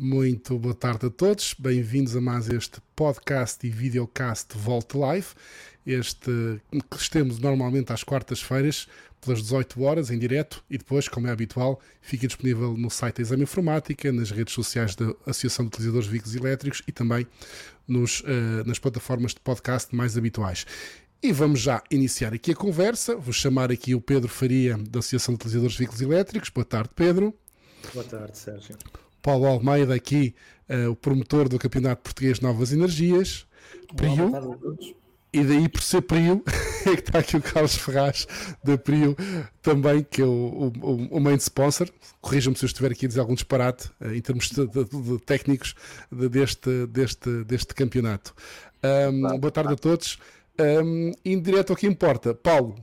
Muito boa tarde a todos, bem-vindos a mais este podcast e videocast Volt Live. Este que temos normalmente às quartas-feiras, pelas 18 horas, em direto, e depois, como é habitual, fica disponível no site da Exame Informática, nas redes sociais da Associação de Utilizadores de Veículos Elétricos e também nos, uh, nas plataformas de podcast mais habituais. E vamos já iniciar aqui a conversa. Vou chamar aqui o Pedro Faria, da Associação de Utilizadores de Veículos Elétricos. Boa tarde, Pedro. Boa tarde, Sérgio. Paulo Almeida, aqui, uh, o promotor do Campeonato Português de Novas Energias. Prio. E daí, por ser Prio, é que está aqui o Carlos Ferraz, da Prio, também, que é o, o, o main sponsor. Corrija-me se eu estiver aqui a dizer algum disparate uh, em termos de, de, de técnicos de, deste, deste, deste campeonato. Um, boa tarde a todos. Um, em direto ao que importa, Paulo,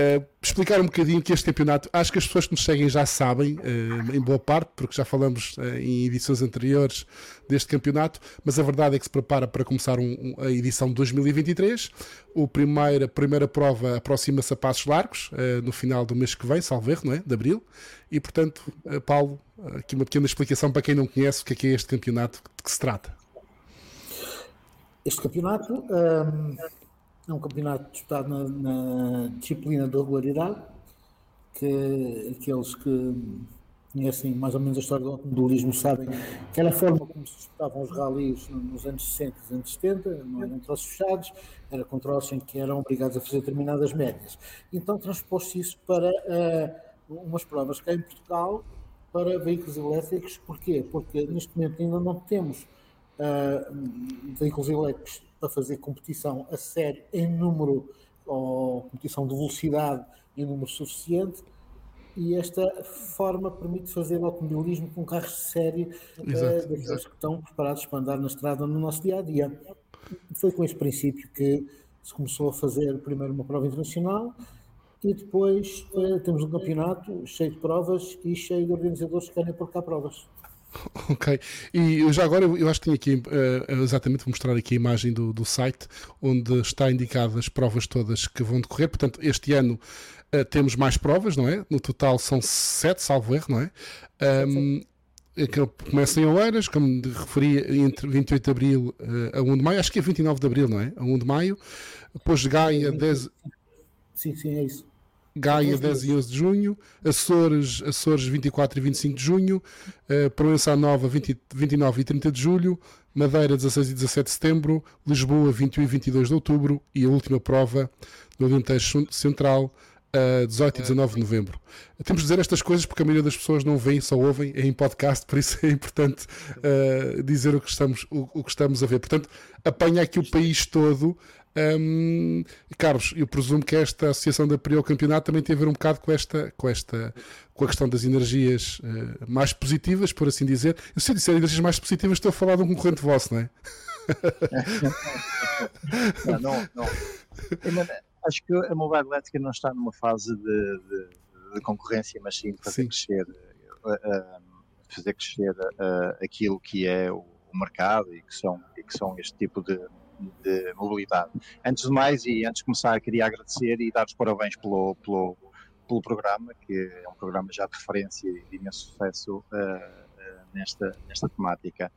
uh, explicar um bocadinho que este campeonato, acho que as pessoas que nos seguem já sabem, uh, em boa parte, porque já falamos uh, em edições anteriores deste campeonato, mas a verdade é que se prepara para começar um, um, a edição de 2023. O primeiro, a primeira prova aproxima-se a passos largos, no final do mês que vem, salvo erro, não é? De abril. E portanto, Paulo, aqui uma pequena explicação para quem não conhece o que é, que é este campeonato, de que se trata. Este campeonato. Um é um campeonato disputado na, na disciplina da regularidade, que aqueles que conhecem mais ou menos a história do automobilismo sabem que era a forma como se disputavam os ralis nos anos 60 e anos 70, não eram troços fechados, era com troços em que eram obrigados a fazer determinadas médias. Então transpôs-se isso para uh, umas provas cá em Portugal para veículos elétricos. Porquê? Porque neste momento ainda não temos uh, veículos elétricos para fazer competição a sério em número, ou competição de velocidade em número suficiente, e esta forma permite fazer automobilismo com carros de série uh, daqueles que estão preparados para andar na estrada no nosso dia a dia. Foi com esse princípio que se começou a fazer primeiro uma prova internacional e depois uh, temos um campeonato cheio de provas e cheio de organizadores que querem pôr cá provas. Ok, e eu já agora eu acho que tenho aqui uh, exatamente vou mostrar aqui a imagem do, do site onde está indicado as provas todas que vão decorrer. Portanto, este ano uh, temos mais provas, não é? No total são sete, salvo erro, não é? Um, que começam em Oeiras, como referi, entre 28 de Abril a 1 de Maio, acho que é 29 de Abril, não é? A 1 de Maio, depois Gaia 10... Sim, sim, é isso. Gaia 10 e 11 de junho, Açores, Açores 24 e 25 de junho, uh, Proença Nova 20, 29 e 30 de julho, Madeira 16 e 17 de setembro, Lisboa 21 e 22 de outubro e a última prova no Alentejo Central uh, 18 e 19 de novembro. Temos de dizer estas coisas porque a maioria das pessoas não vêem, só ouvem é em podcast, por isso é importante uh, dizer o que, estamos, o, o, que estamos a ver. Portanto, apanha aqui o país todo Carlos, eu presumo que esta associação da Prio Campeonato também tem a ver um bocado com esta, com esta, com a questão das energias uh, mais positivas, por assim dizer. Eu sei dizer energias mais positivas, estou a falar de um concorrente vosso, não é? não, não, não. Acho que a Mobile Elétrica não está numa fase de, de, de concorrência, mas sim fazer sim. crescer, uh, uh, fazer crescer aquilo que é o, o mercado e que são, e que são este tipo de de mobilidade. Antes de mais, e antes de começar, queria agradecer e dar os parabéns pelo, pelo, pelo programa, que é um programa já de referência e de imenso sucesso uh, uh, nesta, nesta temática.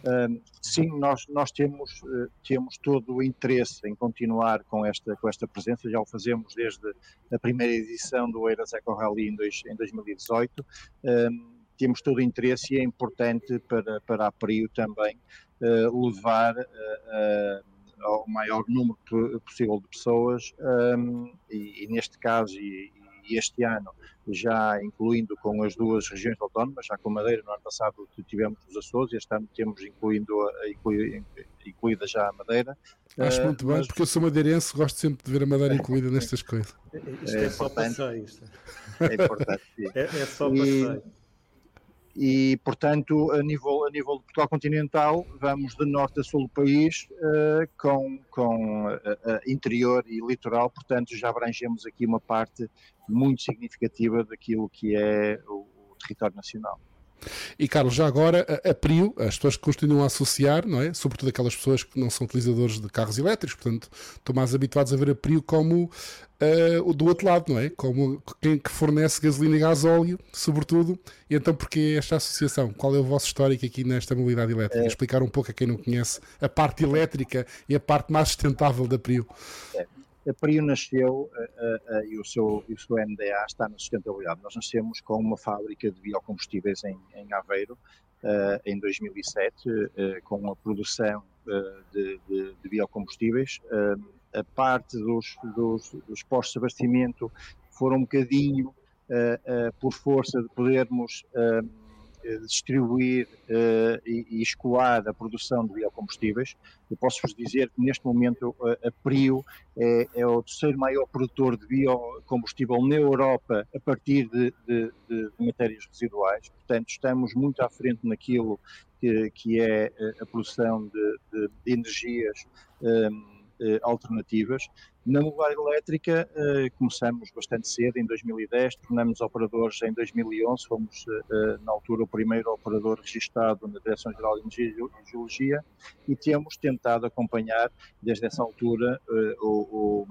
Uh, sim, nós, nós temos, temos todo o interesse em continuar com esta, com esta presença, já o fazemos desde a primeira edição do Eiras Eco Rally em, dois, em 2018. Temos todo o interesse e é importante para, para a PRIO também levar ao maior número possível de pessoas um, e, e, neste caso e, e, este ano já incluindo com as duas regiões autónomas, já com Madeira, no ano passado tivemos os Açores, este ano temos incluindo a, inclui, incluída já a Madeira. Acho muito bem, mas... porque eu sou madeirense, gosto sempre de ver a Madeira incluída nestas coisas. Isto é, é só passeio. É importante. É, é, só passeio e, portanto, a nível, a nível de Portugal continental, vamos de norte a sul do país uh, com, com uh, interior e litoral, portanto, já abrangemos aqui uma parte muito significativa daquilo que é o território nacional. E Carlos, já agora, a, a Prio, as pessoas que continuam a associar, não é? Sobretudo aquelas pessoas que não são utilizadores de carros elétricos, portanto, estão mais habituados a ver a Prio como uh, do outro lado, não é? Como quem que fornece gasolina e gasóleo, sobretudo. E então, porquê esta associação? Qual é o vosso histórico aqui nesta mobilidade elétrica? É. Explicar um pouco a quem não conhece a parte elétrica e a parte mais sustentável da Prio. É. A Prio nasceu uh, uh, e, o seu, o seu MDA está na sustentabilidade. Nós nascemos com uma fábrica de biocombustíveis em, em Aveiro em 2007, com a produção de, de, de, biocombustíveis. a parte dos, dos, dos postos de abastecimento foram um bocadinho por força de podermos eh, distribuir uh, e, e, escoar a produção de biocombustíveis. Eu posso-vos dizer que neste momento uh, a Prio é, é, o terceiro maior produtor de biocombustível na Europa a partir de, de, de, matérias residuais. Portanto, estamos muito à frente naquilo que, que é a produção de, de energias. Um, eh, alternativas. Na mobilidade elétrica eh, começamos bastante cedo, em 2010, tornamos operadores em 2011, fomos eh, na altura o primeiro operador registado na Direção-Geral de Energia e Geologia e temos tentado acompanhar desde essa altura o, o,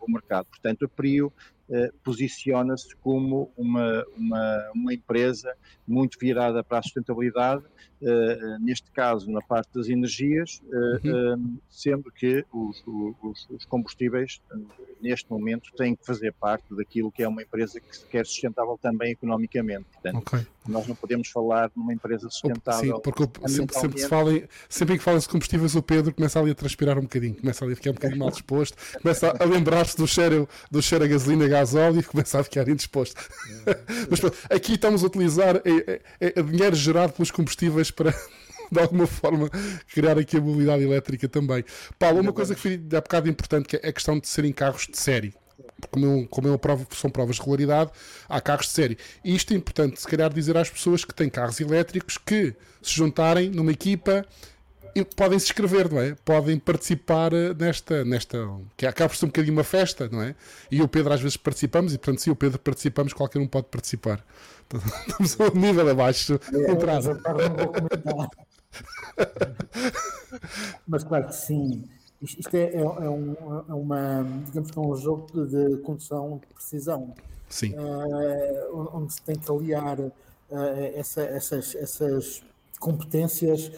o mercado. Portanto, a PRIO eh, posiciona-se como uma, uma, uma, empresa muito virada para a sustentabilidade, uh, neste caso na parte das energias, uh, uhum. sendo que os, os, os, combustíveis, neste momento, têm que fazer parte daquilo que é uma empresa que se quer sustentável também economicamente. Portanto, okay. Nós não podemos falar numa empresa sustentável. Sim, porque sempre, sempre, se fala em, sempre que fala-se de combustíveis, o Pedro começa ali a transpirar um bocadinho, começa ali a ficar um bocadinho mal disposto, começa a, a lembrar-se do cheiro, do cheiro a gasolina gasóleo e começa a ficar indisposto. Mas aqui estamos a utilizar é, é, é dinheiro gerado pelos combustíveis para de alguma forma criar aqui a mobilidade elétrica também. Paulo, uma coisa que foi há bocado importante que é a questão de serem carros de série. Como, eu, como eu provo, são provas de regularidade, há carros de série. E isto é importante, se calhar, dizer às pessoas que têm carros elétricos que se juntarem numa equipa podem se inscrever, não é? Podem participar eh, nesta, nesta que acaba por ser um bocadinho uma festa, não é? E o Pedro às vezes participamos, e portanto, se o Pedro participamos, qualquer um pode participar. Estamos a um nível abaixo. É, Mas claro que sim. Isto é, é, é, um, é uma, digamos que é um jogo de, de condução de precisão. Sim. Uh, onde se tem que aliar uh, essa, essas, essas competências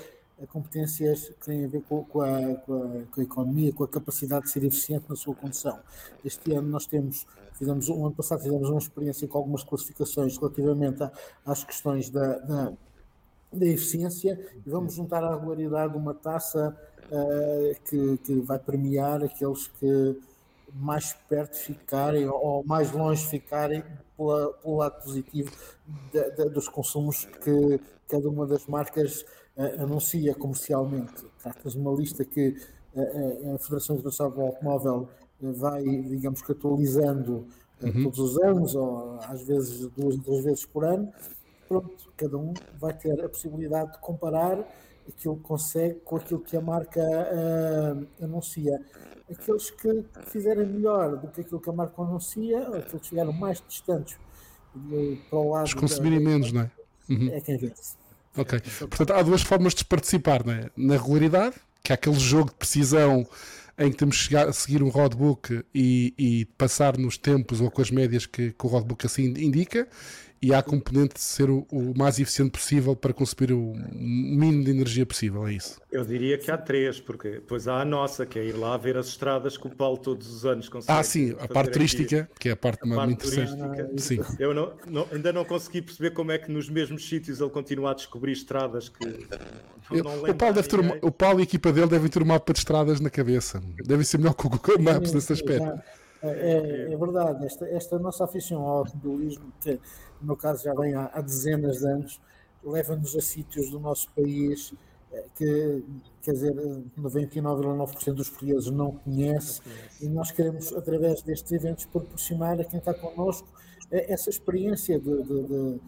competências que têm a ver com, com, a, com, a, com, a, economia, com a capacidade de ser eficiente na sua condução. Este ano nós temos, fizemos, um ano passado fizemos uma experiência com algumas classificações relativamente a, às questões da, da, da, eficiência e vamos juntar à regularidade uma taça uh, que, que vai premiar aqueles que mais perto ficarem ou mais longe ficarem pela, pelo lado positivo de, de, dos consumos que cada uma das marcas anuncia comercialmente. Trata-se de uma lista que a, a Federação Internacional do Automóvel eh, vai, digamos que, atualizando eh, uhum. todos os anos, ou às vezes duas ou três vezes por ano. Pronto, cada um vai ter a possibilidade de comparar aquilo que consegue com aquilo que a marca uh, anuncia. Aqueles que fizerem melhor do que aquilo que a marca anuncia, aqueles que estiveram mais distantes de, para o lado. Os consumirem menos, não é? Uhum. É quem vence. Ok. Portanto, há duas formas de participar, não é? Na regularidade, que é aquele jogo de precisão em que temos que seguir um roadbook e, e passar nos tempos ou com as médias que, que o roadbook assim indica, e há a componente de ser o, o, mais eficiente possível para consumir o mínimo de energia possível, é isso? Eu diria que há três, porque depois há a nossa, que é ir lá ver as estradas que o Paulo todos os anos consegue. Ah, sim, a parte turística, aqui. que é a parte a mais interessante. Sim. Eu não, não, ainda não consegui perceber como é que nos mesmos sítios ele continua a descobrir estradas que. Não, não o, Paulo deve ter uma, o Paulo e a equipa dele devem ter um mapa de estradas na cabeça. Deve ser melhor que o Google Maps nesse aspecto. É, é, é, verdade, esta, esta nossa afeição ao automobilismo, que no meu caso já vem há, há dezenas de anos, leva-nos a sítios do nosso país eh, que, quer dizer, 99,9% dos portugueses não conhece, e nós queremos, através destes eventos, proporcionar a quem está connosco eh, essa experiência de, de, de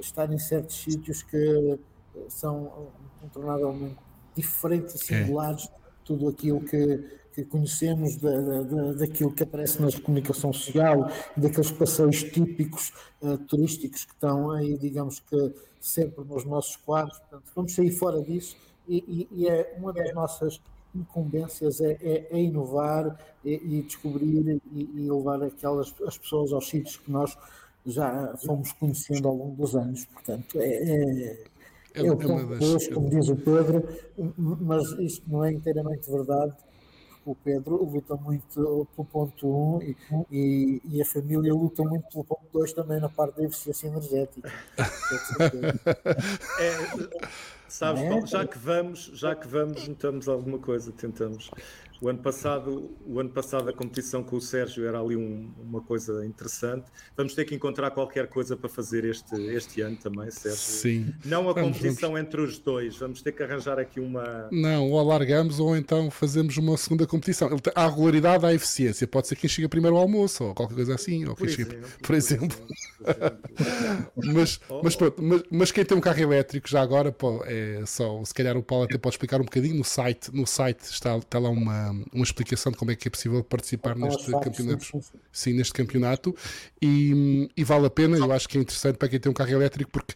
estar em certos sítios que eh, são incontornavelmente diferentes e singulares tudo aquilo que, que conhecemos, da, da, daquilo que aparece na comunicação social, daqueles passeios típicos uh, turísticos que estão aí, digamos que sempre nos nossos quadros. Portanto, vamos sair fora disso e, e, e é uma das nossas incumbências é, é, é inovar e, e descobrir e, levar aquelas as pessoas aos sítios que nós já fomos conhecendo ao longo dos anos. Portanto, é, é, é, é o ponto das... como diz o Pedro, mas isto não é inteiramente verdade. O Pedro luta muito pelo ponto 1 um, e, e, a família luta muito pelo ponto 2 também na parte da eficiência energética. é, Sabes, é? Paulo, já que vamos, já que vamos, metamos alguma coisa, tentamos. O ano passado, o ano passado a competição com o Sérgio era ali um, uma coisa interessante. Vamos ter que encontrar qualquer coisa para fazer este, este ano também, Sérgio. Sim. Não a vamos, competição vamos. entre os dois. Vamos ter que arranjar aqui uma. Não, ou alargamos ou então fazemos uma segunda competição. Há regularidade, há eficiência. Pode ser quem chega primeiro ao almoço ou qualquer coisa assim. Ou por, exemplo, chega, por exemplo. Por exemplo. mas, oh. mas, pronto, mas, mas, quem tem um carro elétrico já agora, é só, se calhar o Paulo até pode explicar um bocadinho no site. No site está, está lá uma uma, explicação de como é que é possível participar neste campeonato. Sim, neste campeonato. E, e, vale a pena, eu acho que é interessante para quem tem um carro elétrico, porque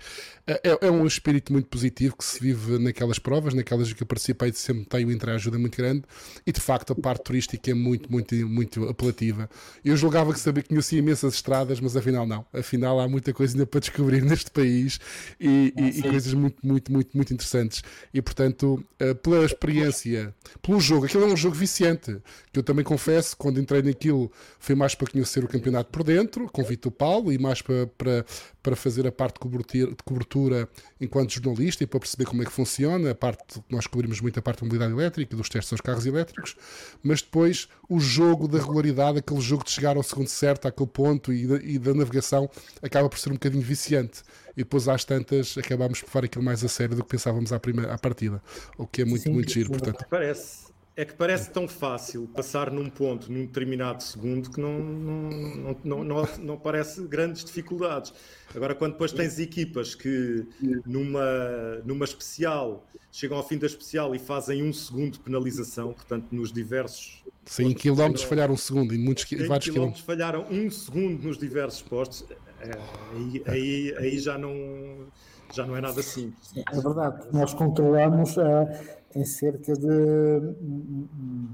é, é, é um espírito muito positivo que se vive naquelas provas, naquelas que eu participei, sempre tem uma entreajuda muito grande. E de facto a parte turística é muito, muito, muito apelativa. Eu julgava que sabia que conhecia imensas estradas, mas afinal não. Afinal há muita coisa ainda para descobrir neste país e, e, e coisas muito, muito, muito, muito interessantes. E portanto, eh, pela experiência, pelo jogo, aquilo é um jogo viciante, que eu também confesso, quando entrei naquilo, foi mais para conhecer o campeonato por dentro, convite o Paulo, e mais para, para, para fazer a parte de cobertura, de cobertura enquanto jornalista e para perceber como é que funciona, a parte, nós cobrimos muito a parte da mobilidade elétrica, dos testes aos carros elétricos, mas depois o jogo da regularidade, aquele jogo de chegar ao segundo certo, àquele ponto e da, e da navegação, acaba por ser um bocadinho viciante e depois às tantas acabámos por levar aquilo mais a sério do que pensávamos à, primeira, à partida, o que é muito, Sim, muito giro. Portanto. Parece, é que parece tão fácil passar num ponto, num determinado segundo, que não, não, não, não, não, parece grandes dificuldades. Agora, quando depois tens equipas que numa, numa especial chegam ao fim da especial e fazem um segundo de penalização, portanto, nos diversos. Sim, quilómetros falharam um segundo, em muitos em vários quilómetros falharam um segundo nos diversos postos, é, aí, aí, aí já não já não é nada simples. É verdade, nós controlamos uh, em cerca de um,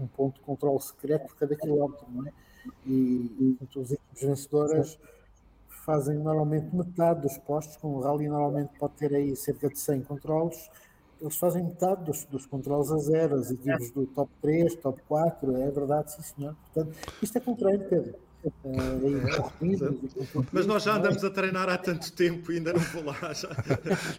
um, ponto de controle secreto por cada quilómetro, não é? E, e as equipes vencedoras fazem normalmente metade dos postos, com o rally normalmente pode ter aí cerca de 100 controles, eles fazem metade dos, dos controles a zero, as equipes do top 3, top 4, é verdade, sim senhor. Portanto, isto é com treino, Pedro. Mas nós já andamos a treinar há tanto tempo e ainda não vou lá. Já,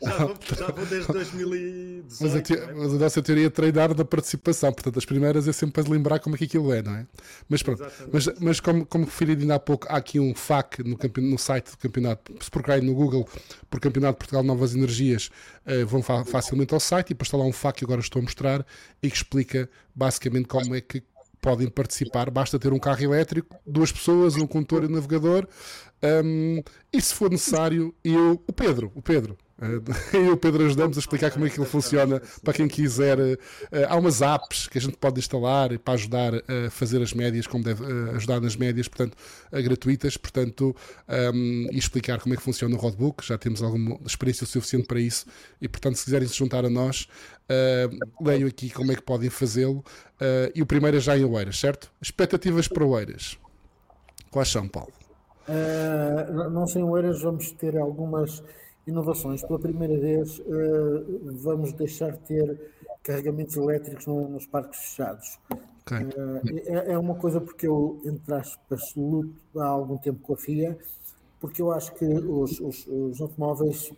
já, vou, já vou, desde 2018. Mas a, te, é? mas a, nossa teoria é treinar na participação. Portanto, as primeiras é sempre para lembrar como é que aquilo é, não é? Mas pronto. Mas, mas como, como referi ainda há pouco, há aqui um FAQ no, no site do campeonato. Se procurarem no Google por Campeonato de Portugal Novas Energias, uh, vão fa facilmente ao site e depois está lá um FAQ que agora estou a mostrar e que explica basicamente como é que podem participar, basta ter um carro elétrico, duas pessoas, um condutor e um navegador, um, e se for necessário, eu, o Pedro, o Pedro, eu e o Pedro ajudamos a explicar como é que ele funciona para quem quiser. Uh, há umas apps que a gente pode instalar para ajudar a fazer as médias, como deve uh, ajudar nas médias, portanto, gratuitas, portanto, um, e explicar como é que funciona o roadbook. Já temos alguma experiência suficiente para isso e, portanto, se quiserem se juntar a nós, uh, leiam aqui como é que podem fazê-lo. e o primeiro é já em Oeiras, certo? Expectativas para Oeiras. Quais são, Paulo? Uh, não sei, em Oeiras vamos ter algumas inovações. Pela primeira vez, uh, vamos deixar de ter carregamentos elétricos no, nos parques fechados. Okay. Uh, é, é, uma coisa porque eu, entre aspas, luto há algum tempo com a FIA, porque eu acho que os, os, os automóveis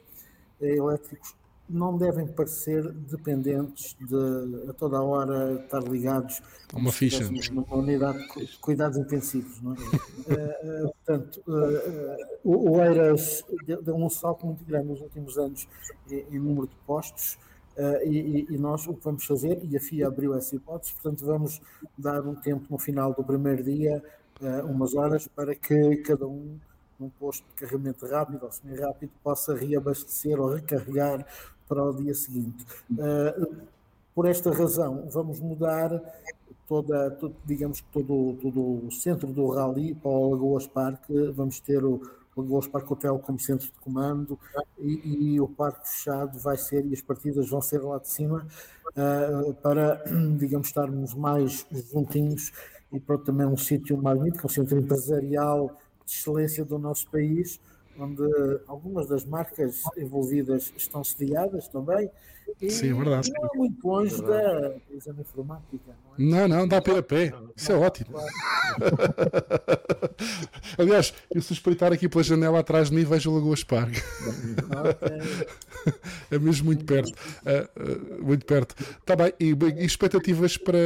elétricos não devem parecer dependentes de a toda a hora estar ligados a uma ficha numa unidade de cuidados intensivos. Não é? uh, uh, portanto, uh, o Eiras deu um salto muito grande nos últimos anos em, em número de postos. E, e, nós o que vamos fazer, e a FIA abriu essa hipótese, portanto, vamos dar um tempo no final do primeiro dia, umas horas, para que cada um num posto de carregamento rápido ou semi-rápido possa reabastecer ou recarregar para o dia seguinte. Uh, por esta razão, vamos mudar toda, todo, digamos que todo, todo o centro do rally para o Lagoas Parque, vamos ter o Lagoas Parque Hotel como centro de comando e, e, o parque fechado vai ser, e as partidas vão ser lá de cima, uh, para, digamos, estarmos mais juntinhos e para também um sítio magnífico, um centro empresarial de excelência do nosso país, onde algumas das marcas envolvidas estão sediadas também. E Sim, é verdade. Não é muito longe é da exame informática. Não, é? não, não, dá pé a pé. Isso é ótimo. Aliás, eu se espreitar aqui pela janela atrás de mim, vejo o Lagoa Esparga. é mesmo muito perto. Uh, uh, muito perto. Está bem. E, e, expectativas para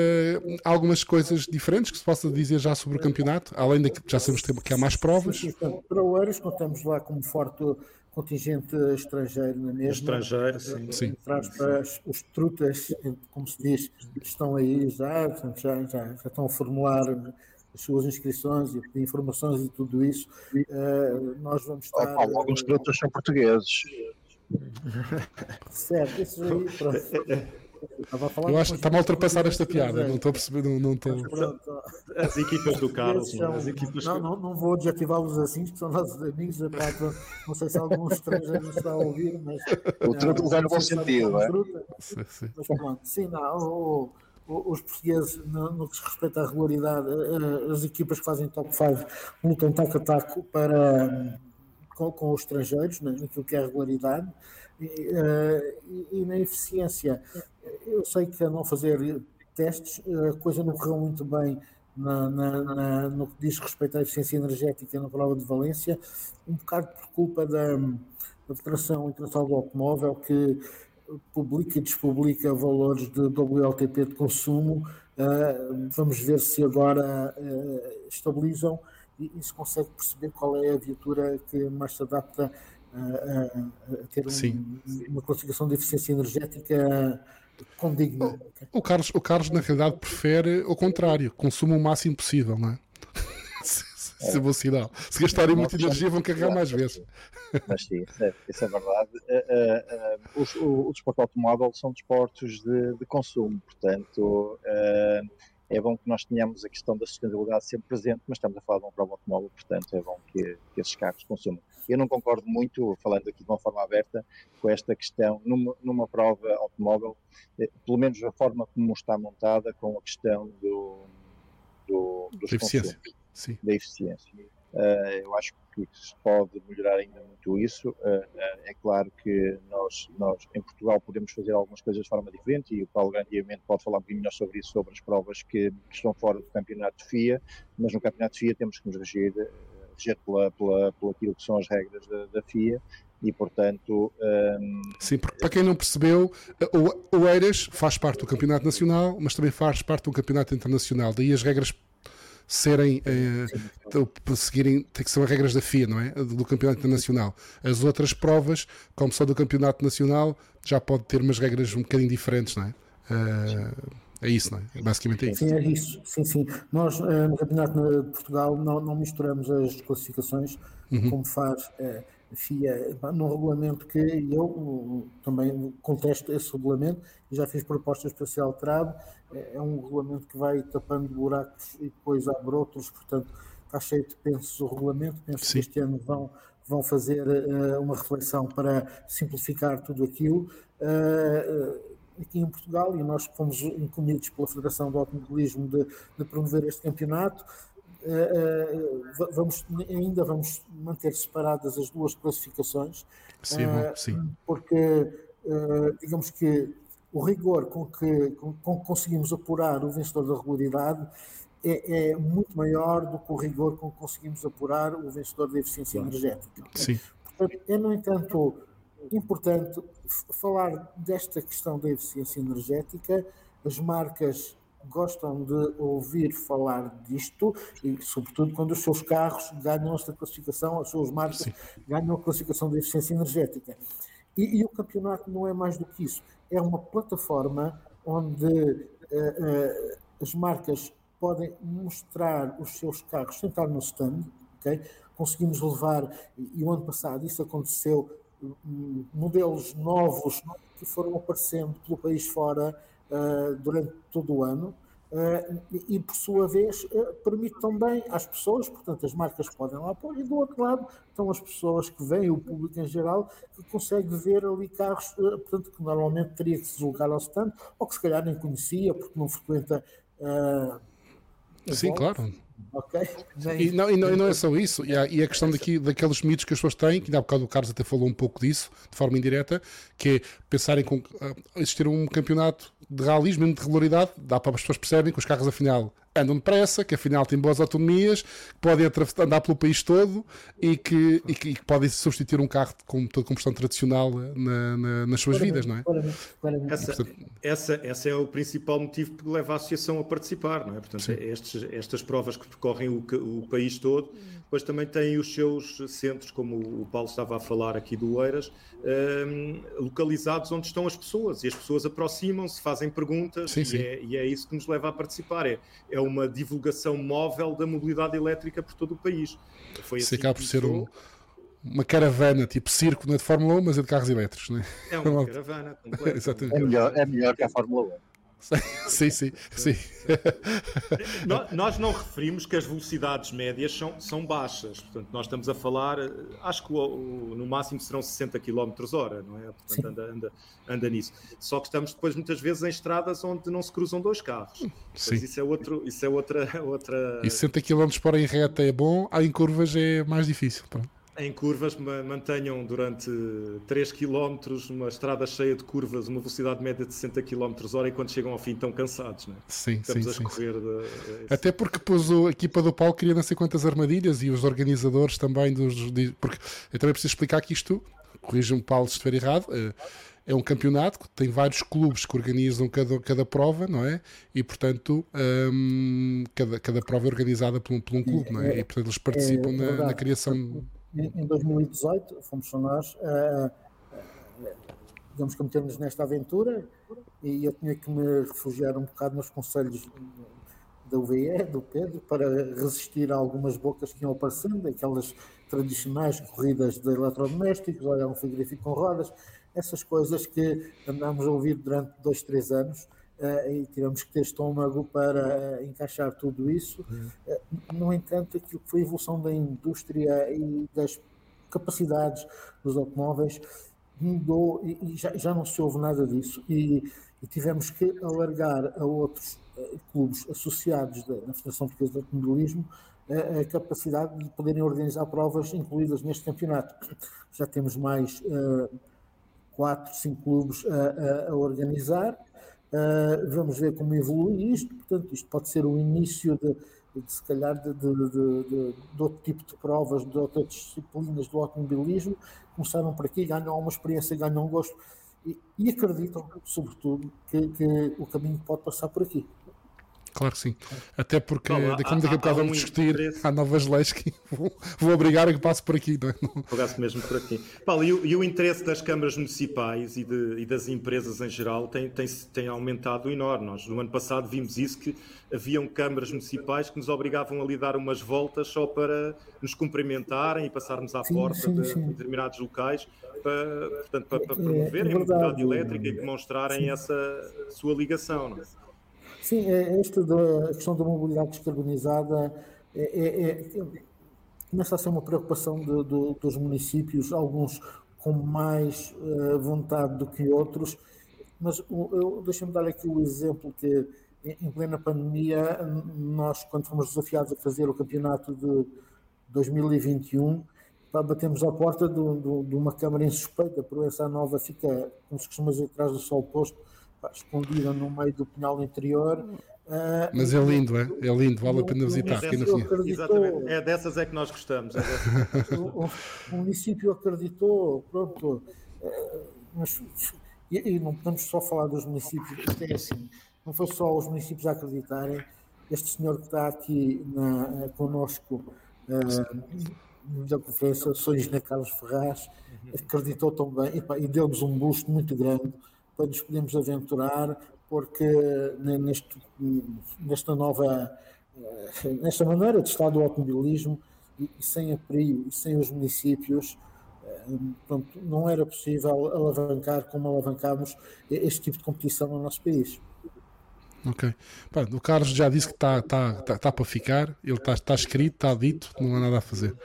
algumas coisas diferentes que se possa dizer já sobre o campeonato? Além de que já sabemos que há mais provas. Sim, sim, para o Eiros contamos lá como forte contingente estrangeiro na mesma. Estrangeiro, sim. sim. Traz para os trutas, como se diz, estão aí já, já, já, já estão a formular as suas inscrições e informações e tudo isso. Uh, nós vamos estar. Oh, Paulo, alguns trutas são portugueses. Certo, isso aí, pronto. Eu acho que está a ultrapassar esta piada, não estou a perceber, não, não estou. As equipas do Carlos, são, as equipas não, não, não vou adjetivá-los assim, porque são nossos amigos, não sei se alguns estrangeiros estão a ouvir, mas. O truto usar no bom sentido, é? Sim, sim. Mas pronto, sim, não. O, os portugueses, no, no, que se respeita à regularidade, eh, as equipas que fazem top 5 lutam taco a taco para, com, com os estrangeiros, né, naquilo que é a regularidade. E, uh, e, e, na eficiência, eu sei que a não fazer testes, a coisa não correu muito bem na, na, na, no que diz respeito à eficiência energética na prova de Valência, um bocado por culpa da, da Federação Internacional do Automóvel, que publica e despublica valores de WLTP de consumo. Uh, vamos ver se agora uh, estabilizam e, e, se consegue perceber qual é a viatura que mais se adapta a, a ter um, uma classificação de eficiência energética condigna. O, o, Carlos, o Carlos, na realidade, prefere o contrário, consumo o máximo possível, não é? se, é. vou sinal. Se gastarem muita energia, vão carregar mais vezes. Mas sim, isso é, isso é verdade. Uh, uh, uh, os, o, o desporto automóvel são desportos de, de consumo, portanto é bom que nós tenhamos a questão da sustentabilidade sempre presente, mas estamos a falar de um automóvel, portanto é bom que, que esses carros consumam. Eu não concordo muito, falando aqui de uma forma aberta, com esta questão, numa, numa prova automóvel, eh, pelo menos a forma como está montada, com a questão do, do, dos da eficiência. Sim. da eficiência. Uh, eu acho que se pode melhorar ainda muito isso. Uh, uh, é claro que nós, nós, em Portugal, podemos fazer algumas coisas de forma diferente e o Paulo Grandiamente pode falar um bocadinho melhor sobre isso, sobre as provas que, que, estão fora do campeonato de FIA, mas no campeonato de FIA temos que nos regir, regir pela, pela, pela aquilo que são as regras da, da FIA e portanto um... sim, porque para quem não percebeu o, o Eiras faz parte do campeonato nacional mas também faz parte do campeonato internacional daí as regras serem uh, seguirem, tem que ser as regras da FIA, não é? Do campeonato internacional. As outras provas, como são do campeonato nacional, já pode ter umas regras um bocadinho diferentes, não é? Uh, é isso, não é? Basicamente é isso. Sim, é isso. Sim, sim. Nós uh, no Campeonato de Portugal não, não misturamos as classificações uhum. como faz FIA, num regulamento que eu também contesto esse regulamento e já fiz propostas para ser alterado. É, é um regulamento que vai tapando buracos e depois abre outros, portanto está cheio de pensos o regulamento. Penso Sim. que este ano vão, vão fazer uh, uma reflexão para simplificar tudo aquilo. Uh, aqui em Portugal, e nós fomos incumbidos pela Federação do Automobilismo de, de promover este campeonato, uh, vamos, ainda vamos manter separadas as duas classificações, sim, sim. porque digamos que o rigor com que, com, com que conseguimos apurar o vencedor da regularidade é, é, muito maior do que o rigor com que conseguimos apurar o vencedor da eficiência energética. Sim. Portanto, é, no entanto, importante falar desta questão da eficiência energética. As marcas gostam de ouvir falar disto e, sobretudo, quando os seus carros ganham esta classificação, as suas marcas Sim. ganham a classificação de eficiência energética. E, e, o campeonato não é mais do que isso. É uma plataforma onde uh, uh, as marcas podem mostrar os seus carros sem estar no stand, ok? Conseguimos levar, e, e o ano passado isso aconteceu, modelos novos que foram aparecendo pelo país fora durante todo o ano. Uh, e, por sua vez, uh, permite também às pessoas, portanto, as marcas podem lá pôr, e do outro lado estão as pessoas que vêm, o público em geral, que consegue ver ali carros, uh, portanto, que normalmente teria que se deslocar ao stand, ou que se calhar nem conhecia, porque não frequenta. Sim, claro. Okay. E, não, e, não, e não é só isso, e, a, e a questão daqui, daqueles mitos que as pessoas têm, que há bocado o Carlos até falou um pouco disso, de forma indireta, que é pensarem com uh, existir um campeonato de rallies, mesmo de regularidade, dá para as pessoas perceberem que os carros afinal andam depressa, que afinal têm boas autonomias, que podem andar pelo país todo e que, e que, e que podem substituir um carro com de combustão tradicional na, na, nas suas vidas, não é? Essa, essa, essa, é o principal motivo que leva a associação a participar, não é? Portanto, estes, estas provas que percorrem o, o país todo, depois também têm os seus centros, como o Paulo estava a falar aqui do Eiras, um, localizados onde estão as pessoas e as pessoas aproximam-se, fazem perguntas sim, e, sim. É, e, É, isso que nos leva a participar. É, é uma divulgação móvel da mobilidade elétrica por todo o país. Foi Isso assim acaba por ser um, uma caravana, tipo circo, não é de Fórmula 1, mas é de carros elétricos, não é? É uma caravana, é, melhor, é melhor que a Fórmula 1. Sim, sim, sim. nós não referimos que as velocidades médias são, são baixas, portanto, nós estamos a falar, acho que o, o, no máximo serão 60 km hora, não é? Portanto, anda, anda, anda, nisso. Só que estamos depois muitas vezes em estradas onde não se cruzam dois carros. Sim. isso é, outro, isso é outra, outra. E 60 km por em reta é bom, em curvas é mais difícil. Pronto em curvas mantenham durante 3 km uma estrada cheia de curvas, uma velocidade média de 60 km hora e quando chegam ao fim estão cansados, não é? Sim, Estamos sim, a escorrer. De, de, Até porque pôs a equipa do Paulo queria não sei quantas armadilhas e os organizadores também dos. Porque eu também preciso explicar que isto, corrijam-me Paulo se estiver errado, eh, é um campeonato que tem vários clubes que organizam cada, cada prova, não é? E portanto um, cada, cada prova é organizada por um, por um clube, não é? E portanto eles participam é, é na, na criação em 2018 fomos nós a, digamos que metemos nesta aventura e eu tinha que me refugiar um bocado nos conselhos da UVE, do Pedro, para resistir a algumas bocas que iam aparecendo, aquelas tradicionais corridas de eletrodomésticos, olhar um frigorífico com rodas, essas coisas que andámos a ouvir durante dois, três anos e tivemos que ter estômago para uh, encaixar tudo isso. Uh, no entanto, aquilo que foi a evolução da indústria e das capacidades dos automóveis mudou e, já, já, não se ouve nada disso. E, e tivemos que alargar a outros clubes associados da, da Federação Portuguesa de Automobilismo a, a, capacidade de poderem organizar provas incluídas neste campeonato. Já temos mais quatro, cinco clubes a, a, a organizar Uh, vamos ver como evolui isto. Portanto, isto pode ser o início de, de se calhar, de, de, de, outro tipo de provas, de outras disciplinas do automobilismo. Começaram por aqui, ganham uma experiência, ganham um gosto e, e acreditam, sobretudo, que, que o caminho pode passar por aqui. Claro que sim. Até porque, daqui, há, daqui a bocado vamos discutir, interesse. há novas leis que vão, vou obrigar a que passe por aqui. Não é? mesmo por aqui. Paulo, e, o, e, o, interesse das câmaras municipais e, de, e, das empresas em geral tem, tem, tem aumentado enorme. Nós, no ano passado, vimos isso, que haviam câmaras municipais que nos obrigavam a lhe dar umas voltas só para nos cumprimentarem e passarmos à sim, porta sim, de sim. determinados locais para, portanto, para, para promoverem é, é a mobilidade elétrica e demonstrarem essa sua ligação. Não é? Sim, é, esta da, questão da mobilidade descarbonizada é, é, é, começa a ser uma preocupação de, de, dos municípios, alguns com mais uh, vontade do que outros, mas deixa-me dar aqui o exemplo que em plena pandemia, nós, quando fomos desafiados a fazer o campeonato de 2021, batemos à porta de, de, de uma câmara insuspeita, essa nova fica, como se costuma dizer, atrás do sol posto, pá, escondida no meio do pinhal interior. Uh, Mas é lindo, é? É lindo, vale a pena visitar. Aqui Exatamente, é dessas é que nós gostamos. É o, o, o, município acreditou, pronto, uh, mas, e, e, não podemos só falar dos municípios, é assim, não foi só os municípios a acreditarem, este senhor que está aqui na, connosco uh, da conferência, sou engenheiro Carlos Ferraz, acreditou também e, e deu-nos um busto muito grande para nos podermos aventurar, porque neste, nesta nova, eh, nesta maneira de estar do automobilismo, e, sem a PRIO e sem os municípios, eh, portanto, não era possível alavancar como alavancámos este tipo de competição no nosso país. Ok. o Carlos já disse que está tá, tá, tá para ficar, ele está tá escrito, está dito, não há nada a fazer.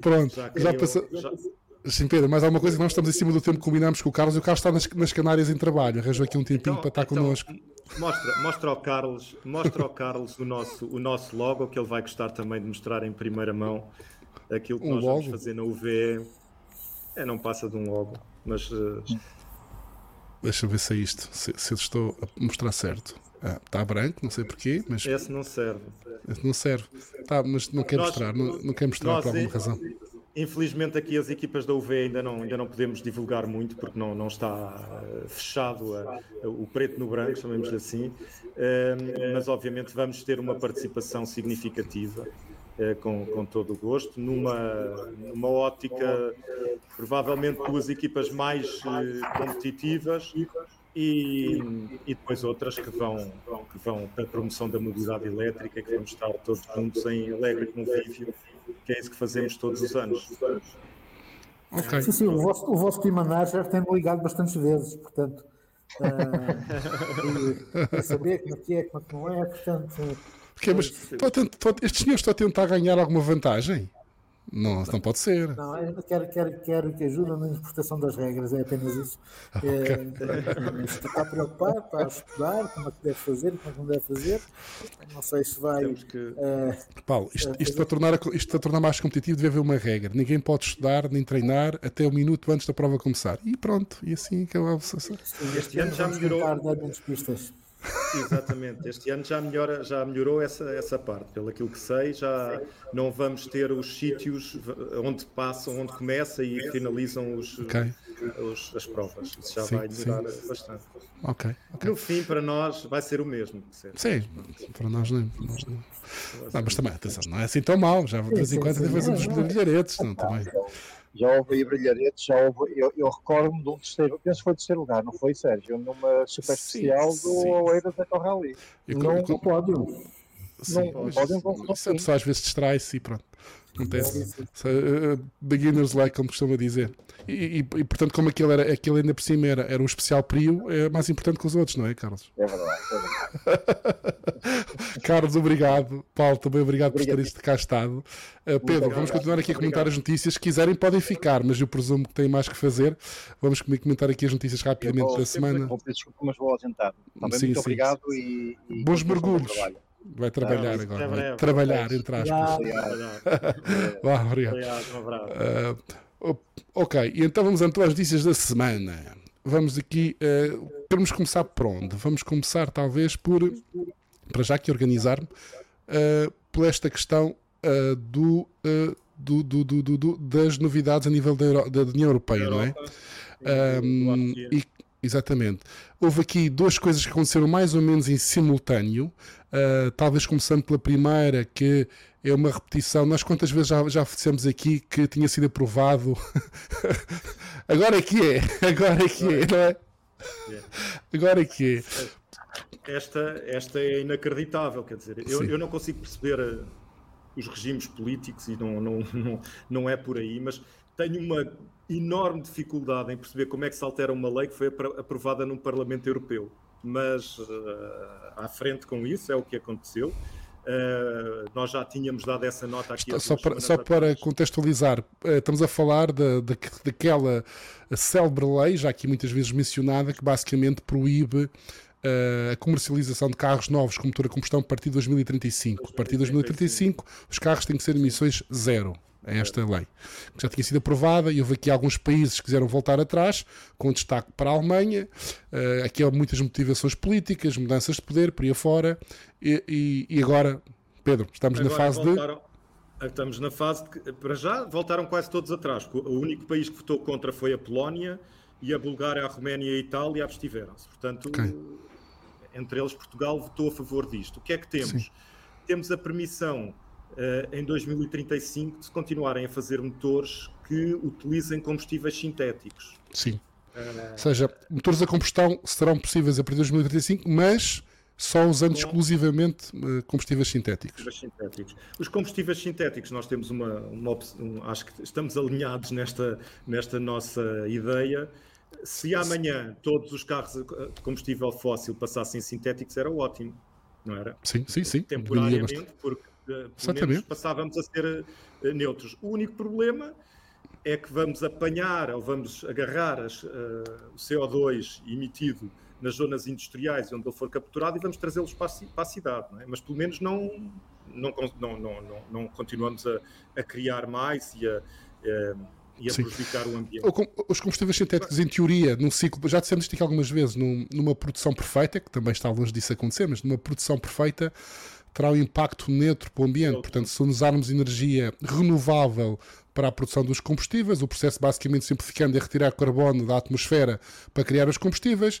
Pronto, já, já passou. Sim, Pedro, mais alguma coisa que nós estamos em cima do tempo que combinámos com o Carlos e o Carlos está nas, nas Canárias em trabalho, arranjou aqui um tempinho então, para estar então, connosco. Mostra, mostra ao Carlos, mostra ao Carlos o nosso, o nosso logo, que ele vai gostar também de mostrar em primeira mão aquilo que um nós logo? vamos fazer na UVE. É, não passa de um logo, mas uh, Deixa eu ver se é isto, se, se eu estou a mostrar certo. Ah, está branco, não sei porquê, mas. Esse não serve. Esse não serve. Tá, mas não quer nós, mostrar, não, não quer mostrar por alguma razão. Infelizmente aqui as equipas da UV ainda não, ainda não podemos divulgar muito porque não, não está eh, fechado a, a, o preto no branco, chamemos assim, uh, mas obviamente vamos ter uma participação significativa uh, com, com todo o gosto, numa, numa ótica provavelmente duas equipas mais uh, competitivas e, e, depois outras que vão, que vão para a promoção da mobilidade elétrica, que vamos estar todos juntos em alegre convívio, que é isso que fazemos todos os anos. Okay. Sim, sim, o vosso, o vosso team manager tem-me ligado bastantes vezes, portanto, uh, saber como é que é, como é que não é, portanto... Porque, mas, estes senhores estão a tentar ganhar alguma vantagem? Não, não pode ser. Não, eu quero, quero, quero que ajude na interpretação das regras, é apenas isso. Okay. É, está preocupado, está a estudar, como é que deve fazer, como é que não deve fazer. Não sei se vai. Que... Uh, Paulo, isto, isto, para tornar, isto para tornar mais competitivo deve haver uma regra. Ninguém pode estudar nem treinar até um minuto antes da prova começar. E pronto, e assim acabava. Este ano já melhorou. Exatamente, este ano já, melhora, já melhorou essa, essa parte, pelo aquilo que sei, já não vamos ter os sítios onde passam, onde começa e finalizam os, okay. os as provas. Isso já sim, vai melhorar sim. bastante. Okay, okay. No fim, para nós, vai ser o mesmo. Sim, para nós não. Nós não. não mas também, atenção, não é assim tão mal, já de vez em quando até fazemos bilharetes, não também já houve aí brilharetes, já houve, eu, eu recordo-me de um terceiro, penso que foi terceiro lugar, não foi, Sérgio? Numa super especial do Oeiras da Rally. Não, não pode. Sim, não, podem A pessoa às vezes distrai-se e Acontece. Uh, beginner's like, como costuma dizer. E, e, e, portanto, como aquele, era, aquele ainda por cima era, era um especial Prio, é mais importante que os outros, não é, Carlos? É verdade. É verdade. Carlos, obrigado. Paulo, também obrigado, obrigado. por teres cá estado. Uh, Pedro, vamos continuar aqui a comentar as notícias. Se quiserem, podem ficar, mas eu presumo que têm mais que fazer. Vamos comentar aqui as notícias rapidamente vou, da semana. Vou desculpa, mas vou ausentar. Também sim, muito sim, obrigado. E, e bons mergulhos. Vai trabalhar ah, agora. Vai trabalhar, entre aspas. Vá, obrigado. obrigado um abraço. Uh, ok, e então vamos então às notícias da semana. Vamos aqui. Uh, queremos começar por onde? Vamos começar, talvez, por. Para já que organizar-me. Uh, por esta questão uh, do, uh, do, do, do, do, das novidades a nível da, Euro, da União Europeia, não é? Um, e, exatamente. Houve aqui duas coisas que aconteceram mais ou menos em simultâneo. Uh, talvez começando pela primeira, que é uma repetição. Nós quantas vezes já, já dissemos aqui que tinha sido aprovado? agora é que é, agora é que é, não é? Agora é que é. Esta, esta é inacreditável, quer dizer, eu, eu não consigo perceber uh, os regimes políticos e não, não, não, não é por aí, mas tenho uma enorme dificuldade em perceber como é que se altera uma lei que foi aprovada num Parlamento Europeu mas uh, à frente com isso é o que aconteceu. Uh, nós já tínhamos dado essa nota aqui. Só, para, só para contextualizar, uh, estamos a falar da, da, daquela célebre lei, já aqui muitas vezes mencionada, que basicamente proíbe a comercialização de carros novos com motor a combustão a partir de 2035. A partir de 2035, os carros têm que ser emissões zero a esta lei, que já tinha sido aprovada e houve aqui alguns países que quiseram voltar atrás, com destaque para a Alemanha. Uh, aqui há muitas motivações políticas, mudanças de poder, por aí afora. E, e, e agora, Pedro, estamos agora na fase voltaram, de. Estamos na fase de. Para já, voltaram quase todos atrás. O único país que votou contra foi a Polónia e a Bulgária, a Roménia e a Itália abstiveram-se. Portanto, okay. entre eles, Portugal votou a favor disto. O que é que temos? Sim. Temos a permissão em 2035 de continuarem a fazer motores que utilizem combustíveis sintéticos. Sim. Uh, Ou seja, motores a combustão serão possíveis a partir de 2035, mas só usando exclusivamente uh, combustíveis sintéticos. sintéticos. Os combustíveis sintéticos, nós temos uma, uma um, acho que estamos alinhados nesta, nesta nossa ideia. Se amanhã todos os carros de combustível fóssil passassem sintéticos, era ótimo, não era? Sim, sim, sim. Temporariamente, porque pelo menos passávamos a ser uh, neutros. O único problema é que vamos apanhar ou vamos agarrar as, uh, o CO2 emitido nas zonas industriais onde ele for capturado e vamos trazê-los para, para, a cidade, é? mas pelo menos não, não, não, não, não continuamos a, a, criar mais e a, a e a prejudicar o ambiente. Os combustíveis sintéticos, em teoria, num ciclo, já dissemos isto aqui algumas vezes, num, numa produção perfeita, que também está longe disso acontecer, mas numa produção perfeita terá um impacto neutro para o ambiente. Portanto, se usarmos energia renovável para a produção dos combustíveis, o processo basicamente simplificando é retirar carbono da atmosfera para criar os combustíveis,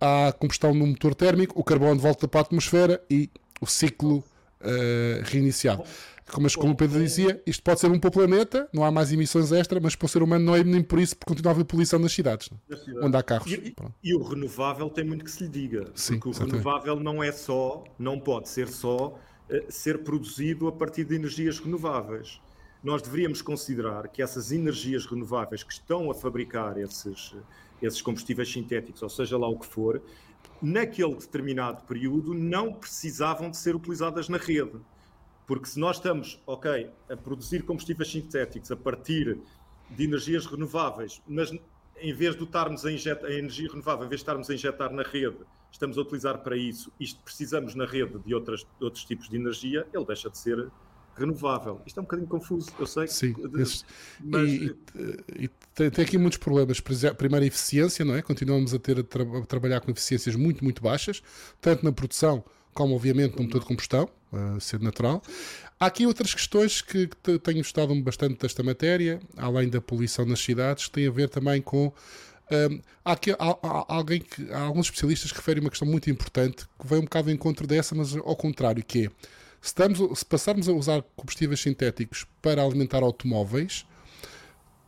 há combustão no motor térmico, o carbono volta para a atmosfera e o ciclo uh, reiniciado. Como, como o Pedro dizia, isto pode ser bom para o planeta, não há mais emissões extra, mas para o ser humano não é nem por isso, porque continua a haver poluição nas cidades, onde há carros. E, e, o renovável tem muito que se lhe diga, Sim, porque o exatamente. renovável não é só, não pode ser só uh, ser produzido a partir de energias renováveis. Nós deveríamos considerar que essas energias renováveis que estão a fabricar esses, esses combustíveis sintéticos, ou seja lá o que for, naquele determinado período não precisavam de ser utilizadas na rede porque se nós estamos, ok, a produzir combustíveis sintéticos a partir de energias renováveis, mas em vez de estarmos a injetar a energia renovável, em vez de estarmos a injetar na rede, estamos a utilizar para isso, isto precisamos na rede de, outras, outros tipos de energia, ele deixa de ser renovável. Isto é um bocadinho confuso, eu sei. Sim, esse, mas... e, e, e tem, tem, aqui muitos problemas. Primeiro, a eficiência, não é? Continuamos a ter a, tra a trabalhar com eficiências muito, muito baixas, tanto na produção como obviamente no motor de combustão, uh, ser natural. Há aqui outras questões que, tenho estudado bastante desta matéria, além da poluição nas cidades, que tem a ver também com. Um, há, aqui, há, há, alguém que, há alguns especialistas que referem uma questão muito importante que vem um bocado ao encontro dessa, mas ao contrário, que é se, estamos, se passarmos a usar combustíveis sintéticos para alimentar automóveis,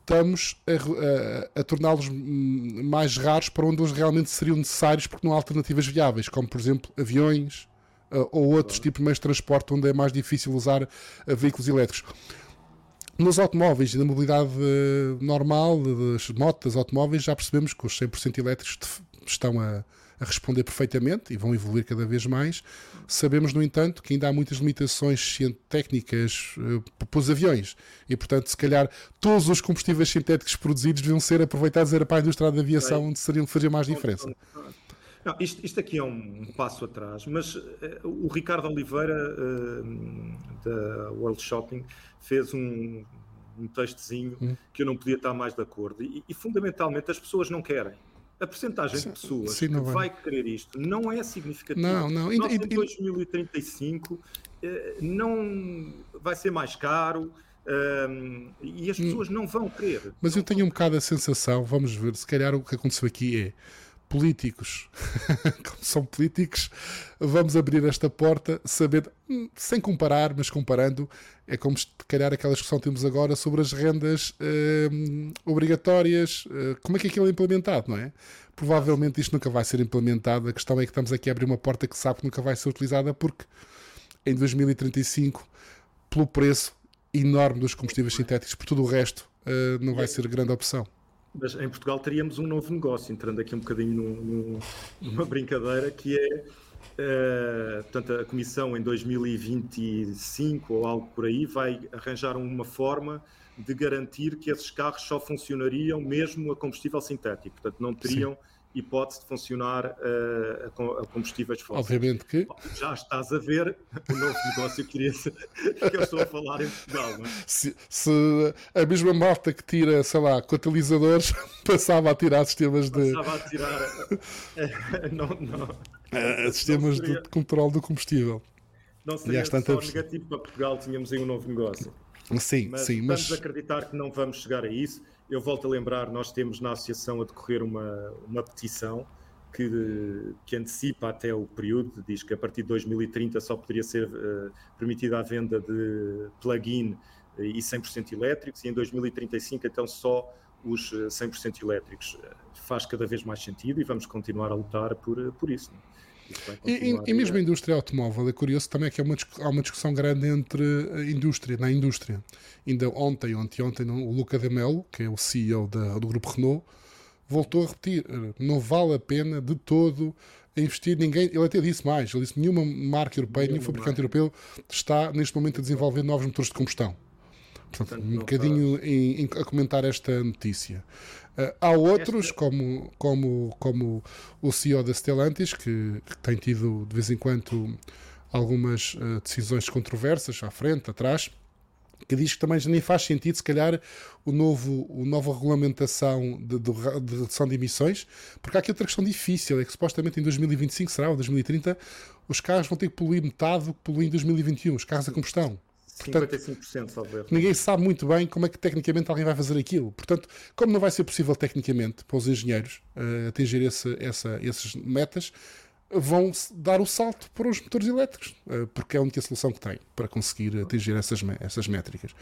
estamos a, a, a torná-los mais raros para onde eles realmente seriam necessários porque não há alternativas viáveis, como por exemplo aviões, ou outros tipos de meios de transporte onde é mais difícil usar uh, veículos elétricos. Nos automóveis e na mobilidade uh, normal, das motas, automóveis, já percebemos que os 100% elétricos estão a, a responder perfeitamente e vão evoluir cada vez mais. Sabemos, no entanto, que ainda há muitas limitações técnicas uh, para os aviões e, portanto, se calhar todos os combustíveis sintéticos produzidos deviam ser aproveitados para a indústria da aviação, onde seriam fazer mais diferença. Não, isto, isto, aqui é um passo atrás, mas uh, o Ricardo Oliveira, uh, da World Shopping, fez um, um textozinho hum. que eu não podia estar mais de acordo. E, e fundamentalmente as pessoas não querem. A percentagem de pessoas sim, que vai. querer isto não é significativa. Não, não. Nós, em 2035 eh, não vai ser mais caro. Um, e as hum. pessoas não vão querer. Mas eu tenho um bocado a sensação, vamos ver, se calhar o que aconteceu aqui é políticos, como são políticos, vamos abrir esta porta sabendo, hum, sem comparar, mas comparando, é como se calhar aquela discussão que temos agora sobre as rendas hum, obrigatórias, uh, como é que aquilo é implementado, não é? Provavelmente isto nunca vai ser implementado, a questão é que estamos aqui a abrir uma porta que sabe que nunca vai ser utilizada porque em 2035, pelo preço enorme dos combustíveis sintéticos, por tudo o resto, uh, não vai ser grande opção mas em Portugal teríamos um novo negócio, entrando aqui um bocadinho num, numa brincadeira, que é uh, portanto, a Comissão em 2025 ou algo por aí vai arranjar uma forma de garantir que esses carros só funcionariam mesmo a combustível sintético, portanto não teriam Sim hipótese de funcionar uh, a combustíveis fósseis. Obviamente que. Já estás a ver o novo negócio que, queria, que eu estou a falar em Portugal. É? se, se, a mesma malta que tira, sei lá, catalisadores passava a tirar sistemas de. Passava a tirar. Eh, não, não. Uh, sistemas seria, de controle do combustível. Não seria só negativo para Portugal, tínhamos aí um novo negócio. Sim, mas sim, mas. Vamos acreditar que não vamos chegar a isso eu volto a lembrar, nós temos na associação a decorrer uma, uma petição que, que, antecipa até o período, diz que a partir de 2030 só poderia ser uh, permitida a venda de plug-in e 100% elétricos, e em 2035 então só os 100% eh, elétricos. Faz cada vez mais sentido e vamos continuar a lutar por, por isso. E, e, mesmo a indústria automóvel, é curioso também que há uma, há uma discussão grande entre a indústria, na indústria. Ainda ontem, ontem, ontem, o Luca de Mello, que é o CEO da, do grupo Renault, voltou a repetir: não vale a pena de todo investir. Ninguém, ele até disse mais: ele disse nenhuma marca europeia, nenhum fabricante europeu está neste momento a desenvolver novos motores de combustão. Portanto, um bocadinho em, em, a comentar esta notícia. Uh, há outros, como, como, como o CEO da Stellantis, que, que tem tido de vez em quando algumas uh, decisões controversas à frente, atrás, que diz que também nem faz sentido, se calhar, o novo, o nova regulamentação de, de, de, redução de emissões, porque há aqui outra questão difícil, é que supostamente em 2025, será, ou 2030, os carros vão ter que poluir metade do que poluem em 2021, os carros a combustão. Portanto, 55%, talvez. Ninguém sabe muito bem como é que tecnicamente alguém vai fazer aquilo. Portanto, como não vai ser possível tecnicamente para os engenheiros uh, atingir esse, essa, essas metas, vão dar o salto para os motores elétricos, uh, porque é a única solução que tem para conseguir atingir essas, essas métricas.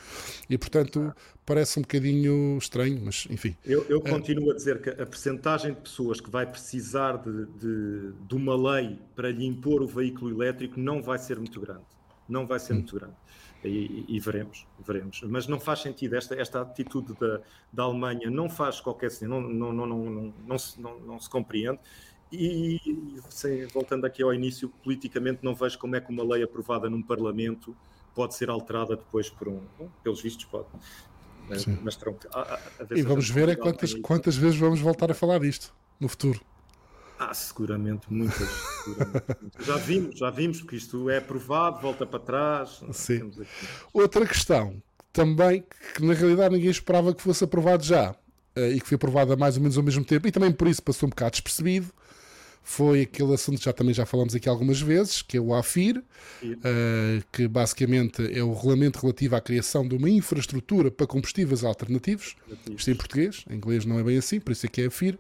E, portanto, parece um bocadinho estranho, mas enfim. Eu, eu uh, continuo a dizer que a percentagem de pessoas que vai precisar de, de, de uma lei para lhe impor o veículo elétrico não vai ser muito grande. Não vai ser hum. muito grande. E, e, veremos, veremos. Mas não faz sentido, esta, esta atitude da, da Alemanha não faz qualquer sentido, não, não, não, não, não, não, se, não, não se compreende. E, sem, voltando aqui ao início, politicamente não vejo como é que uma lei aprovada num Parlamento pode ser alterada depois por um. Bom, pelos vistos, pode. Mas, mas pronto, a, a, a e vamos ver é quantas, quantas vezes vamos voltar a falar disto no futuro. Ah, seguramente muitas. Seguramente, Já vimos, já vimos, porque isto é aprovado, volta para trás. Sim. Outra questão, também, que na realidade ninguém esperava que fosse aprovado já, eh, e que foi aprovado mais ou menos ao mesmo tempo, e também por isso passou um bocado despercebido, foi aquele assunto que já também já falamos aqui algumas vezes, que é o AFIR, uh, que basicamente é o regulamento relativo à criação de uma infraestrutura para combustíveis alternativos, isto em português, em inglês não é bem assim, por isso é que é AFIR,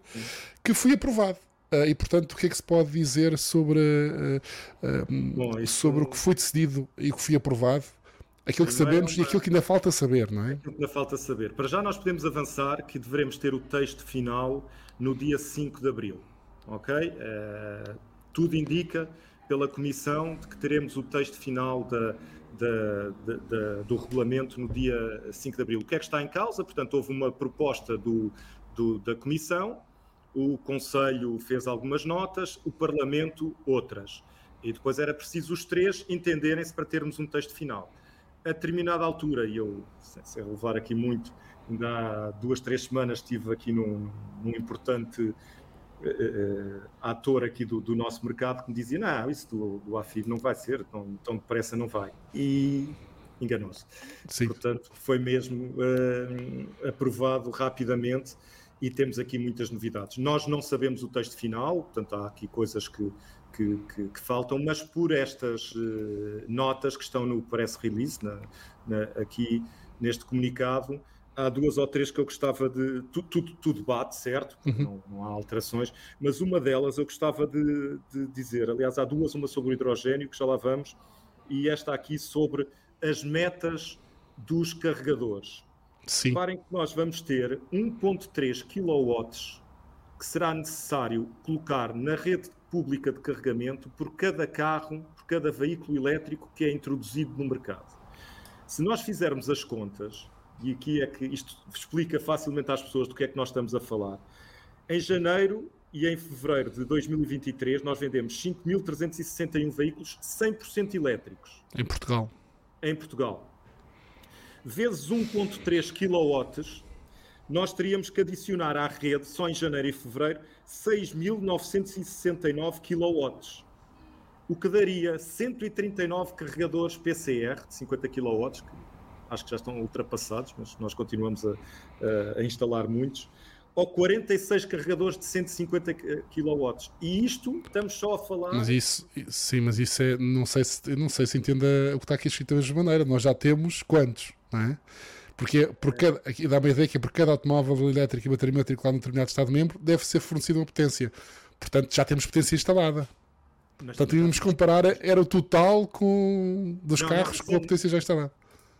que foi aprovado. Uh, e portanto, o que é que se pode dizer sobre, uh, uh, Bom, isso... sobre o que foi decidido e o que foi aprovado? Aquilo que sabemos é uma... e aquilo que ainda falta saber, não é? Aquilo que ainda falta saber. Para já nós podemos avançar que devemos ter o texto final no dia 5 de abril. Ok? tudo indica pela Comissão de que teremos o texto final da, da, da, da, do regulamento no dia 5 de abril. O que é que está em causa? Portanto, houve uma proposta do, do da Comissão o Conselho fez algumas notas, o Parlamento outras. E depois era preciso os três entenderem-se para termos um texto final. A determinada altura, e eu, sem levar aqui muito, ainda há duas, três semanas estive aqui num, num importante uh, ator aqui do, do, nosso mercado que me dizia, não, isso do, do AFIV não vai ser, tão, tão depressa não vai. E enganou-se. Portanto, foi mesmo uh, aprovado rapidamente e temos aqui muitas novidades. Nós não sabemos o texto final, portanto, há aqui coisas que, que, que, que faltam, mas por estas uh, notas que estão no press release, na, na, aqui neste comunicado, há duas ou três que eu gostava de. Tudo, tudo, tudo bate, certo? Uhum. Não, não, há alterações, mas uma delas eu gostava de, de, dizer. Aliás, há duas, uma sobre o hidrogênio, que já lá vamos, e esta aqui sobre as metas dos carregadores. Sim. Reparem que nós vamos ter 1.3 kW que será necessário colocar na rede pública de carregamento por cada carro, por cada veículo elétrico que é introduzido no mercado. Se nós fizermos as contas, e aqui é que isto explica facilmente às pessoas do que é que nós estamos a falar, em janeiro e em fevereiro de 2023 nós vendemos 5.361 veículos 100% elétricos. Em Portugal. Em Portugal vezes 1.3 kW, nós teríamos que adicionar à rede, só em janeiro e fevereiro, 6.969 kW, o que daria 139 carregadores PCR de 50 kW, que acho que já estão ultrapassados, mas nós continuamos a, a, instalar muitos, ou 46 carregadores de 150 kW. E isto estamos só a falar. Mas isso, sim, mas isso é. Não sei se, não sei se entenda o que está aqui escrito da mesma maneira. Nós já temos quantos? não é? Porque por cada, aqui dá uma ideia que por cada automóvel elétrico e bateria matriculado num determinado Estado-membro deve ser fornecida uma potência. Portanto, já temos potência instalada. Mas Portanto, íamos comparar, era o total com, dos não, carros não, com a potência já instalada.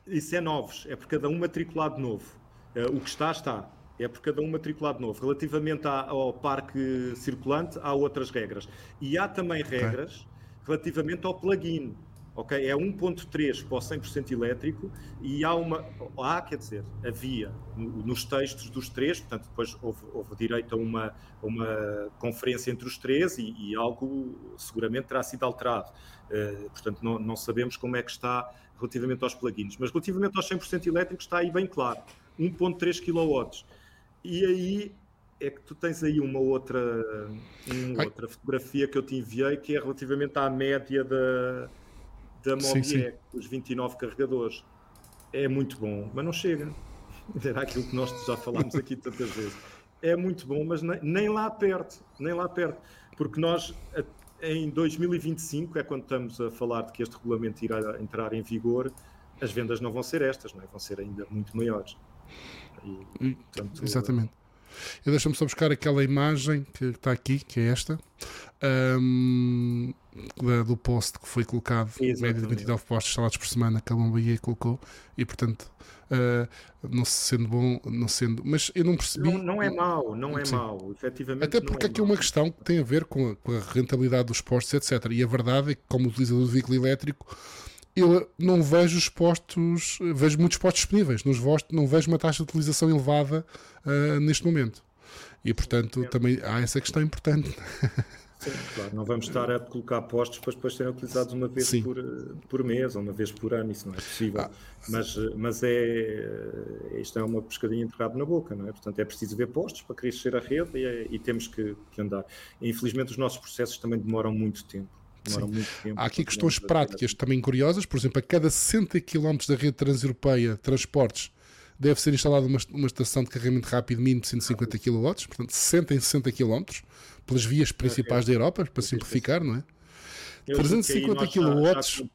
Isso é novos, é por cada um matriculado novo. Uh, o que está, está. É por cada um matriculado novo. Relativamente ao parque circulante, há outras regras. E há também regras okay. relativamente ao plug-in ok? É 1.3 para o 100% elétrico e há uma, há, quer dizer, havia nos textos dos três, portanto depois houve, houve direito a uma, uma conferência entre os três e, e algo seguramente terá sido alterado. Uh, portanto, não, não, sabemos como é que está relativamente aos plugins, mas relativamente aos 100% elétricos está aí bem claro, 1.3 kW. E aí é que tu tens aí uma outra, uma outra fotografia que eu te enviei que é relativamente à média da da Mobiec, os 29 carregadores. É muito bom, mas não chega. Era aquilo que nós já falámos aqui tantas vezes. É muito bom, mas nem lá perto, nem lá perto. Porque nós, em 2025, é quando estamos a falar de que este regulamento irá entrar em vigor, as vendas não vão ser estas, não é? vão ser ainda muito maiores. E, portanto, Exatamente. Eu deixa-me só buscar aquela imagem que está aqui, que é esta, um, do post que foi colocado, Exatamente. média de 29 postos instalados por semana, que a Bahia colocou, e portanto, uh, não sendo bom, não sendo. Mas eu não percebi. Não, não é mau, não é Sim. mau, efetivamente. Até porque é aqui é uma questão que tem a ver com a, com a rentabilidade dos postos, etc. E a verdade é que, como utilizador do veículo elétrico, eu não vejo os postos, vejo muitos postos disponíveis, nos postos não vejo uma taxa de utilização elevada uh, neste momento. E portanto Sim, também há essa questão importante. Sim, claro, não vamos estar a colocar postos para depois serem utilizados uma vez por, por mês ou uma vez por ano, isso não é possível. Ah. Mas, mas é isto é uma pescadinha de rabo na boca, não é? Portanto, é preciso ver postos para crescer a rede e, é, e temos que, que andar. E, infelizmente, os nossos processos também demoram muito tempo. Há aqui questões práticas também curiosas, por exemplo, a cada 60 km da rede transeuropeia de transportes deve ser instalada uma, uma estação de carregamento rápido mínimo de 150 kW, portanto 60 em 60 km, pelas vias principais da Europa, para simplificar, não é? 350 kW.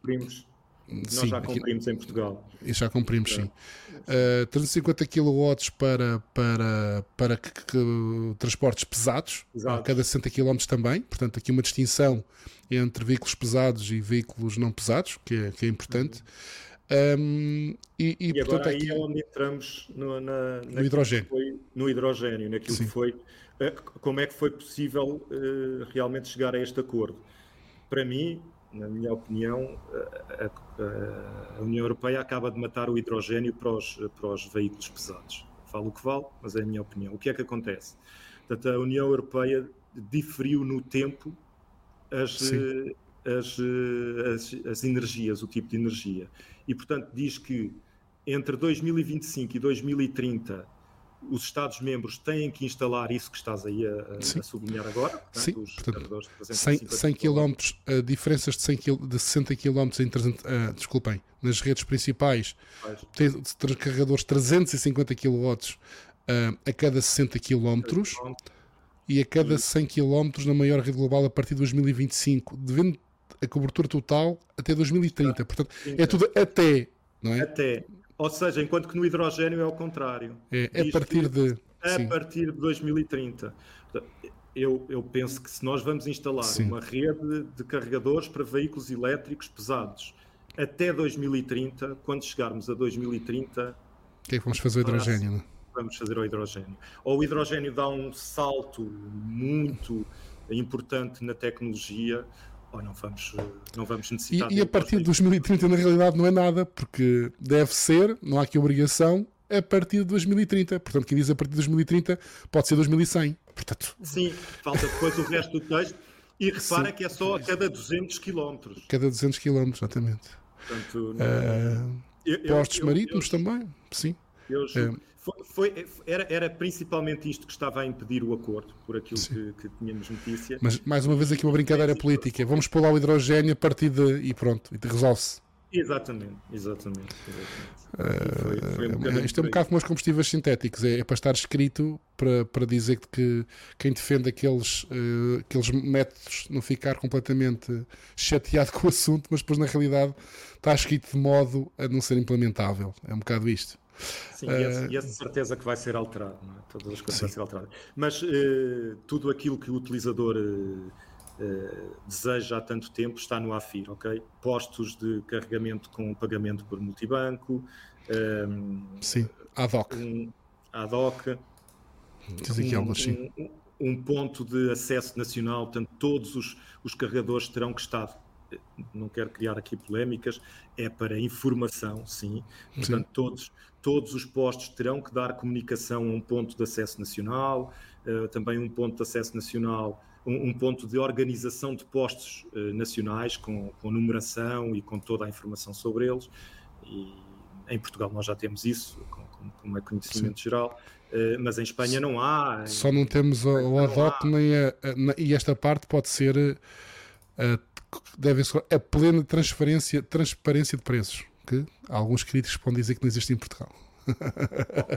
Nós sim, já cumprimos aqui, em Portugal. E já cumprimos, sim. Uh, 350 kW para, para, para que, que, transportes pesados, Exato. a cada 60 km também. Portanto, aqui uma distinção entre veículos pesados e veículos não pesados, que é, que é importante. Um, e, e, e portanto, agora aqui, aí é onde entramos no, na, no hidrogênio. Foi, no hidrogênio, naquilo Sim. que foi. Uh, como é que foi possível uh, realmente chegar a este acordo? Para mim, na minha opinião, a, a, União Europeia acaba de matar o hidrogênio para os, para os veículos pesados. Falo o que vale, mas é a minha opinião. O que é que acontece? Portanto, a União Europeia diferiu no tempo as, as, as, as energias, o tipo de energia. E, portanto, diz que entre 2025 e 2030 os Estados-membros têm que instalar isso que estás aí a, a sublinhar agora. Portanto, Sim, portanto, 100, 100 km, uh, diferenças de, 100 km, de 60 km em, uh, desculpem, nas redes principais, tem carregadores 350 kW uh, a cada 60 km e a cada 100 km na maior rede global a partir de 2025, devendo a cobertura total até 2030. Portanto, é tudo até, não é? Até. Ou seja, enquanto que no hidrogênio é o contrário. É, é a partir de. A sim. partir de 2030. Eu, eu penso que se nós vamos instalar sim. uma rede de carregadores para veículos elétricos pesados até 2030, quando chegarmos a 2030. O que é que vamos fazer o hidrogênio? Não? Vamos fazer o hidrogênio. Ou o hidrogênio dá um salto muito importante na tecnologia, ou não vamos, não vamos necessitar. E, e a partir de 2030, na realidade, não é nada, porque deve ser, não há aqui obrigação, a partir de 2030. Portanto, quem diz a partir de 2030 pode ser 2100. Portanto... Sim, falta depois o resto do texto. E repara Sim. que é só a cada 200 km. Cada 200 km, exatamente. Portanto, não... uh, eu, postos eu, marítimos eu, também, sim. Eu, é. Foi, foi, era, era principalmente isto que estava a impedir o acordo, por aquilo que, que, tínhamos notícia. Mas mais uma vez aqui uma brincadeira política. Vamos pôr lá o hidrogênio a partir de. e pronto, e resolve-se. Exatamente, exatamente. exatamente. Uh, foi, foi um isto é um bocado como os combustíveis sintéticos, é, é, para estar escrito para, para dizer que quem defende aqueles, uh, aqueles métodos não ficar completamente chateado com o assunto, mas depois na realidade está escrito de modo a não ser implementável. É um bocado isto. Sim, e, a, certeza que vai ser alterado, é? todas as coisas vão ser alteradas. Mas uh, tudo aquilo que o utilizador uh, deseja há tanto tempo está no AFIR, ok? Postos de carregamento com pagamento por multibanco. Um, Sim, ad hoc. Um, ad hoc. Dizem que algo assim. Um, um, ponto de acesso nacional, portanto, todos os, os carregadores terão que estar não quero criar aqui polémicas, é para informação, sim. Portanto, sim. Todos, todos os postos terão que dar comunicação a um ponto de acesso nacional, uh, também um ponto de acesso nacional, um, um ponto de organização de postos uh, nacionais com, com numeração e com toda a informação sobre eles. E em Portugal nós já temos isso, com, com, com é conhecimento sim. geral. Uh, mas em Espanha não há. Só não temos o, o ADOC nem a, a, e esta parte pode ser uh, deve ser a plena transferência, transparência de preços, que alguns críticos podem dizer que não existe em Portugal.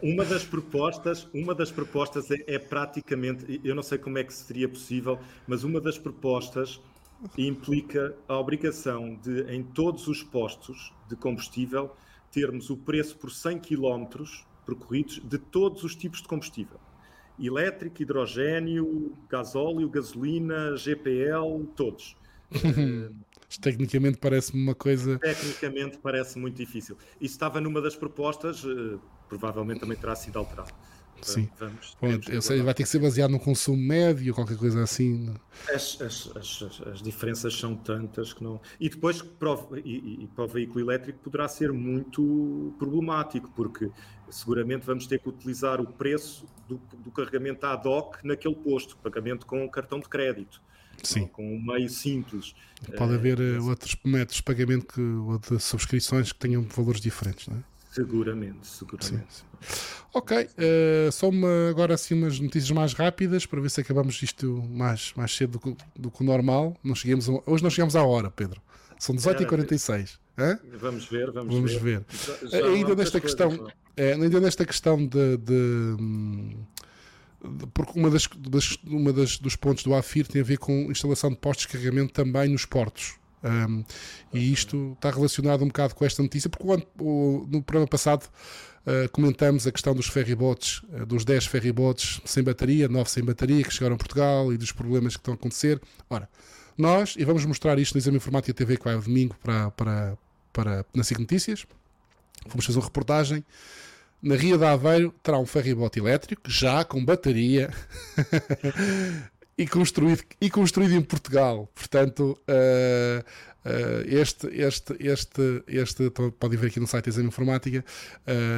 Uma das propostas, uma das propostas é, é, praticamente, eu não sei como é que seria possível, mas uma das propostas implica a obrigação de, em todos os postos de combustível, termos o preço por 100 km percorridos de todos os tipos de combustível. Elétrico, hidrogênio, gasóleo, gasolina, GPL, todos. Tecnicamente parece-me uma coisa. Tecnicamente parece muito difícil. Isso estava numa das propostas, uh, provavelmente também terá sido alterado. Sim. Vamos, vamos eu sei, vai ter que ser baseado no consumo médio, qualquer coisa assim. As, as, as, as diferenças são tantas que não. E depois para o, e, e para o veículo elétrico poderá ser muito problemático, porque seguramente vamos ter que utilizar o preço do, do carregamento ad hoc naquele posto, pagamento com cartão de crédito. Sim. com um meio simples. Pode haver uh, outros métodos de pagamento que, ou de subscrições que tenham valores diferentes, não é? Seguramente, seguramente. Sim, sim. Ok, uh, só uma, agora assim umas notícias mais rápidas para ver se acabamos isto mais, mais cedo do que, do que o normal. Não cheguemos a, hoje não chegamos à hora, Pedro. São 18h46. Vamos ver, vamos, vamos ver. ver. Já, já ainda nesta questão, é, ainda nesta questão de, de hum, porque uma das, das, uma das dos pontos do AFIR tem a ver com instalação de postos de carregamento também nos portos. Um, e isto está relacionado um bocado com esta notícia, porque o, no programa passado uh, comentamos a questão dos ferryboats, uh, dos 10 ferryboats sem bateria, 9 sem bateria, que chegaram a Portugal e dos problemas que estão a acontecer. Ora, nós, e vamos mostrar isto no Exame Informática TV que vai ao domingo para, para, para, na SIG Notícias, vamos fazer uma reportagem na Ria de Aveiro terá um ferryboat elétrico, já com bateria, e, construído, e construído em Portugal. Portanto, uh, uh, este, este, este, este, podem ver aqui no site Exame Informática,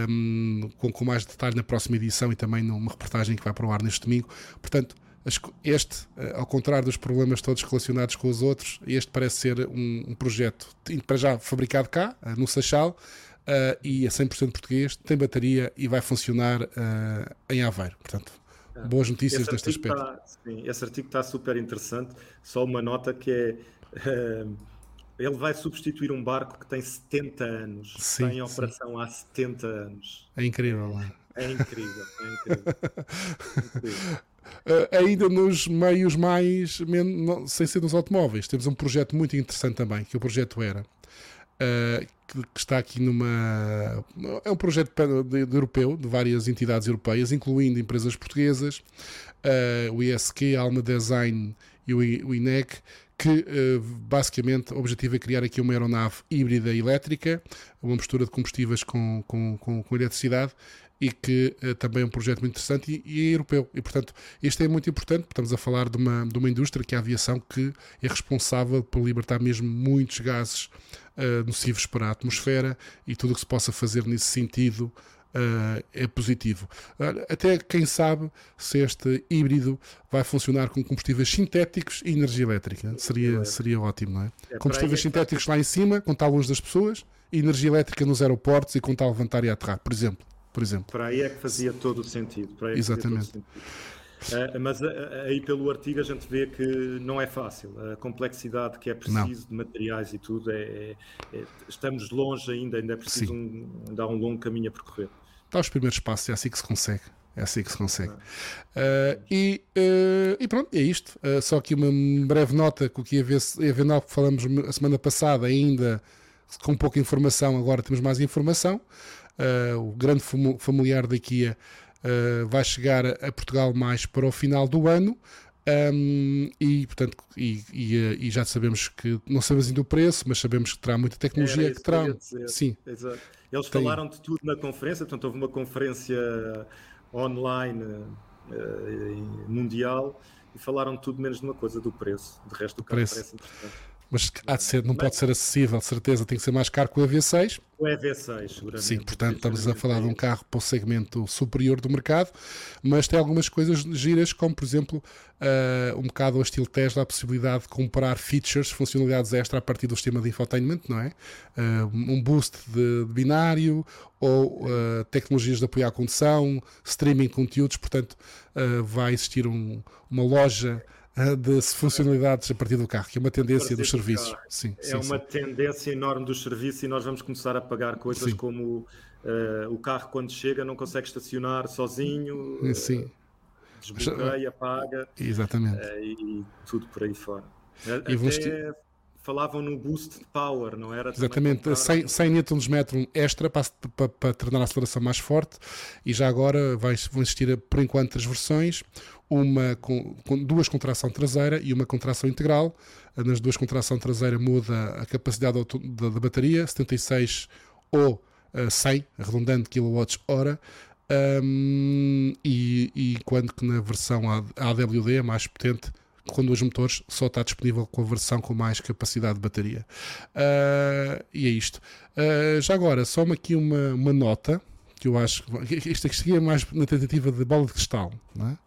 um, com, com mais detalhe na próxima edição e também numa reportagem que vai para o ar neste domingo. Portanto, este, eh, ao contrário dos problemas todos relacionados com os outros, este parece ser um, um projeto para já fabricado cá, no Seixal, uh, e é 100% português, tem bateria e vai funcionar uh, em Aveiro. Portanto, ah, boas notícias neste aspecto. Está, sim, esse artigo está super interessante. Só uma nota que é. Uh, ele vai substituir um barco que tem 70 anos, sim, está em operação sim. há 70 anos. É incrível, é, é incrível, é incrível. é incrível. Uh, ainda nos meios mais, sem ser nos automóveis, temos um projeto muito interessante também, que o projeto era Uh, que, que, está aqui numa. É um projeto de, de, europeu, de várias entidades europeias, incluindo empresas portuguesas, uh, o ISQ, a Alma Design e o, o INEC, que uh, basicamente o objetivo é criar aqui uma aeronave híbrida elétrica, uma mistura de combustíveis com, com, com, com eletricidade e que uh, também é um projeto muito interessante e, e, é europeu. E, portanto, isto é muito importante, estamos a falar de uma, de uma indústria que é a aviação que é responsável por libertar mesmo muitos gases uh, nocivos para a atmosfera e tudo o que se possa fazer nesse sentido Uh, é positivo. Até quem sabe se este híbrido vai funcionar com combustíveis sintéticos e energia elétrica. Seria, seria ótimo, não é? é combustíveis sintéticos lá em cima, com tal luz das pessoas, e energia elétrica nos aeroportos e com tal levantar e aterrar, por exemplo. Por exemplo. Para aí é que fazia todo o sentido. Exatamente. Uh, mas uh, aí pelo artigo a gente vê que não é fácil. A complexidade que é preciso não. de materiais e tudo, é, é, é, estamos longe ainda, ainda é preciso um, dar um longo caminho a percorrer. Dá os primeiros passos, é assim que se consegue. É assim que se consegue. Uh, e, uh, e, pronto, é isto. Uh, só aqui uma breve nota que o que ia ver, ia ver que falamos a semana passada, ainda com pouca informação, agora temos mais informação. O grande familiar da IKEA uh, vai chegar a Portugal mais para o final do ano. Um, e portanto e, e, eh, e, já sabemos que não sabemos ainda o preço, mas sabemos que terá muita tecnologia que terá. Que Sim. Exato. Eles Tem. falaram de tudo na conferência, portanto houve uma conferência online mundial e falaram tudo menos de uma coisa, do preço. De resto, o carro preço. parece. Mas há de ser, não pode ser acessível, certeza, tem que ser mais caro que o EV6. O EV6, seguramente. Sim, portanto, estamos a falar de um carro para o segmento superior do mercado, mas tem algumas coisas giras, como por exemplo, uh, um bocado ao estilo Tesla, a possibilidade de comprar features, funcionalidades extra a partir do sistema de infotainment, não é? Uh, um boost de, de binário ou uh, tecnologias de apoio à condução, streaming conteúdos, portanto, vai existir um, uma loja de funcionalidades a partir do carro, que é uma tendência dos serviços. Sim, é sim, uma sim. tendência enorme dos serviços e nós vamos começar a pagar coisas sim. como uh, o carro quando chega não consegue estacionar sozinho, sim. Uh, desbloqueia, apaga Exatamente. Uh, e tudo por aí fora. Até falavam no boost de power, não era? Exatamente, 100, 100 Nm extra para, para, para, tornar a aceleração mais forte e já agora vai, vão existir por enquanto três versões uma com, com, duas contração traseira e uma contração integral. Nas duas contração traseira muda a capacidade da, da bateria, 76 ou uh, 100, arredondando kWh, um, e, e quando que na versão AWD, mais potente, com dois motores, só está disponível com a versão com mais capacidade de bateria. Uh, e é isto. Uh, já agora, só aqui uma, uma nota que eu acho que isto aqui é mais na tentativa de bola de cristal, não é?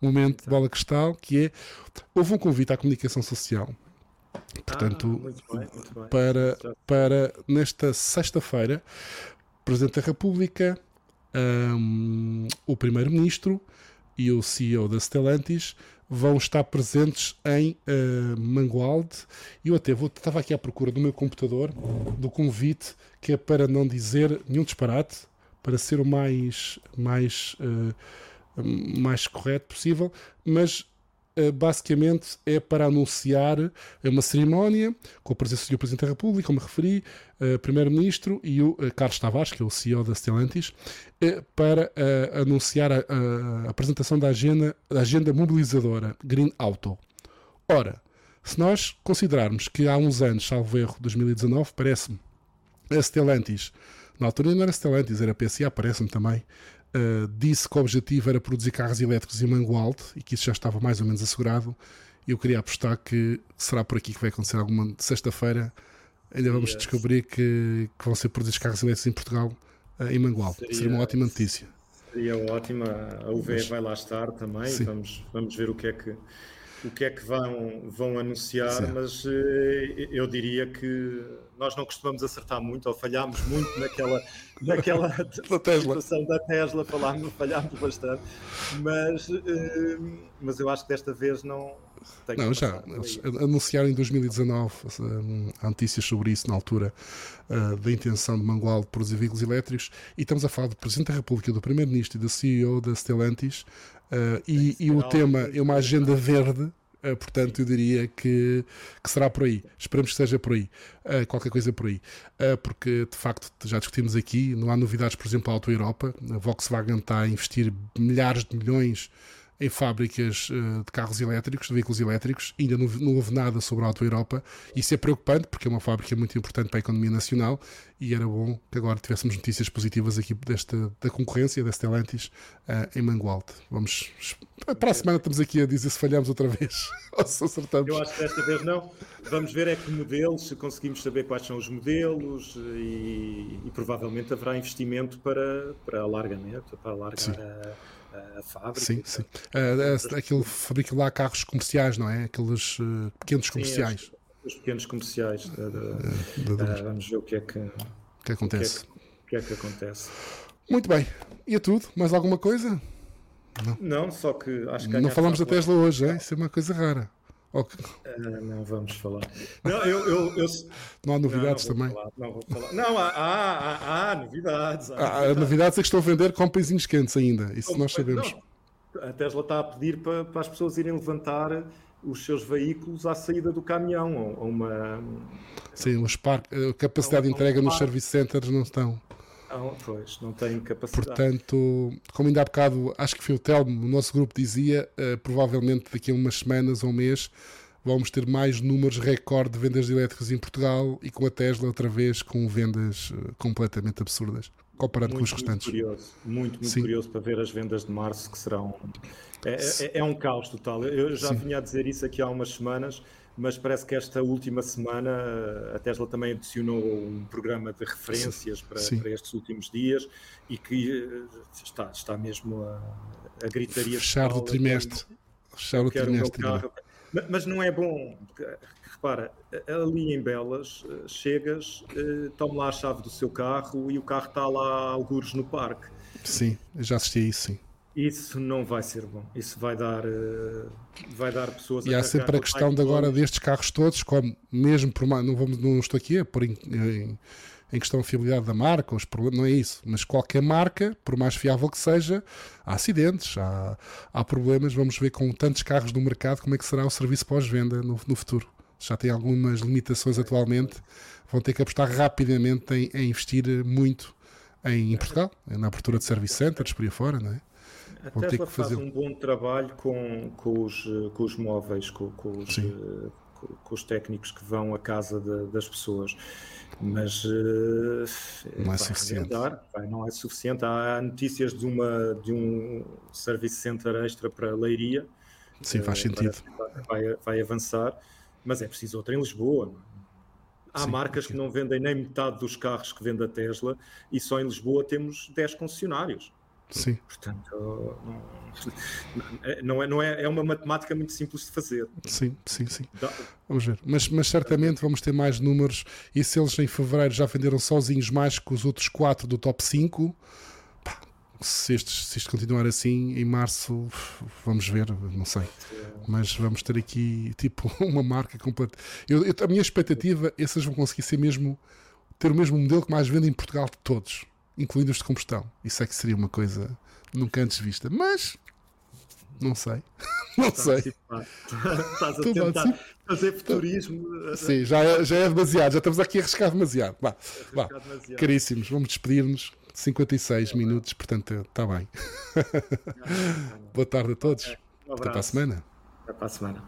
momento de bola cristal, que é houve um convite à comunicação social. Portanto, ah, muito bem, muito bem. Para, para nesta sexta-feira, o Presidente da República, um, o Primeiro-Ministro e o CEO da Stellantis vão estar presentes em uh, Mangualde. Eu até vou, estava aqui à procura do meu computador do convite, que é para não dizer nenhum disparate, para ser o mais, mais uh, mais correto possível, mas basicamente é para anunciar uma cerimónia com a presença do Presidente da República, como referi, uh, Primeiro-Ministro e o uh, Carlos Tavares, que é o CEO da Stellantis, para anunciar a, apresentação da agenda, da agenda mobilizadora Green Auto. Ora, se nós considerarmos que há uns anos, salvo erro, 2019, parece-me, a Stellantis, na altura não era Stellantis, era PSA, parece-me também, uh, disse que o objetivo era produzir carros elétricos em Mangualde e que isso já estava mais ou menos assegurado. Eu queria apostar que será por aqui que vai acontecer alguma sexta-feira. Ainda vamos yes. descobrir que, que, vão ser produzidos carros elétricos em Portugal, uh, em Mangualde. Seria, Seria, uma ótima notícia. Seria ótima. A UV Mas, vai lá estar também. Vamos, vamos ver o que é que o que é que vão, vão anunciar, Sim. mas uh, eu diria que nós não costumamos acertar muito, ou falhámos muito naquela, naquela situação da Tesla, falámos, falhámos bastante, mas, uh, mas eu acho que desta vez não. Não, já, anunciaram em 2019 uh, há notícias sobre isso na altura uh, da intenção de Mangual de produzir veículos elétricos e estamos a falar do Presidente da República, do Primeiro-Ministro e do CEO da Stellantis Uh, e, e o tema é uma agenda verde, uh, portanto, eu diria que, que, será por aí. Esperamos que seja por aí, uh, qualquer coisa por aí. porque, de facto, já discutimos aqui, não há novidades, por exemplo, a Auto Europa. A Volkswagen está a investir milhares de milhões em fábricas de carros elétricos, de veículos elétricos, ainda não, não, houve nada sobre a Auto Europa. Isso é preocupante porque é uma fábrica muito importante para a economia nacional e era bom que agora tivéssemos notícias positivas aqui desta, da concorrência da Stellantis uh, em Mangualde. Vamos para a semana estamos aqui a dizer se falhamos outra vez ou se acertamos. Eu acho que desta vez não. Vamos ver é que modelos, se conseguimos saber quais são os modelos e, e provavelmente haverá investimento para, para alargamento, para alargar a a fábrica. Sim, sim. Uh, aquilo fabrica lá carros comerciais, não é? Aqueles uh, pequenos comerciais. Sim, os, os, pequenos comerciais. De, de, uh, vamos ver o que é que, que acontece. O que é que, que, é que acontece. Muito bem. E é tudo? Mais alguma coisa? Não, não só que acho que Não falamos da Tesla hoje, é? Isso é uma coisa rara. Okay. Uh, não vamos falar. Não, eu, eu, eu... não há novidades não, também. Falar, não, vou falar. não há, há, há, há novidades. Há, há novidades. novidades é que estão a vender com pãezinhos quentes ainda. Isso nós sabemos. Não, a Tesla está a pedir para, para, as pessoas irem levantar os seus veículos à saída do caminhão. Ou uma... Sim, os par... a capacidade de entrega nos service centers não estão. Não, pois, não tem capacidade. Portanto, como ainda há bocado, acho que foi o Telmo, o nosso grupo dizia, uh, provavelmente daqui a umas semanas ou um mês vamos ter mais números recorde de vendas de elétricos em Portugal e com a Tesla outra vez com vendas uh, completamente absurdas. Comparando muito, com os restantes. Muito curioso, muito, muito Sim. curioso para ver as vendas de março que serão. É, é, é um caos total. Eu já Sim. vinha a dizer isso aqui há umas semanas, mas parece que esta última semana a Tesla também adicionou um programa de referências para, para, estes últimos dias e que eh, está, está mesmo a, a gritaria. Fechar o trimestre. Fechar o trimestre. Mas não é bom, repara, ali em Belas, eh, chegas, eh, toma lá a chave do seu carro e o carro está lá algures no parque. Sim, já assisti a isso, sim. Isso não vai ser bom. Isso vai dar, eh, vai dar pessoas e a há sempre a questão de agora destes carros todos, como mesmo por não vamos não estou aqui a pôr em, em, em questão a fiabilidade da marca, os problemas, não é isso, mas qualquer marca, por mais fiável que seja, há acidentes, há, há problemas. Vamos ver com tantos carros no mercado como é que será o serviço pós-venda no, no futuro. Já tem algumas limitações atualmente, vão ter que apostar rapidamente em, em investir muito em, em Portugal, na abertura de service centers por aí fora, não é? A Vão Tesla faz fazer... um bom trabalho com, com, os, com os móveis, com, com os, uh, com, os técnicos que vão à casa de, das pessoas, mas uh, não é suficiente. vai, não é suficiente. Há notícias de, uma, de um service center extra para Leiria. Sim, faz uh, sentido. Vai, vai avançar, mas é preciso outra em Lisboa. Há Sim, marcas que não vendem nem metade dos carros que vende a Tesla e só em Lisboa temos 10 concessionários. Sim. Portanto, não, é, não é, é uma matemática muito simples de fazer. Sim, sim, sim. Vamos ver. Mas, mas certamente vamos ter mais números. E se eles em fevereiro já venderam sozinhos mais que os outros quatro do top 5, se, estes, se isto continuar assim, em março, vamos ver, não sei. Mas vamos ter aqui tipo uma marca completa. Eu, eu, a minha expectativa é eles vão conseguir ser mesmo ter o mesmo modelo que mais vende em Portugal de todos incluindo os de combustão. Isso é que seria uma coisa nunca antes vista. Mas não sei. Não sei. Estás a tentar fazer futurismo. Sim, já é, já é demasiado. Já estamos aqui a arriscar demasiado. Vá, vá. Demasiado. Caríssimos, vamos despedir-nos. 56 é minutos, portanto está bem. Boa tarde a todos. Um Até para a semana. Até para a semana.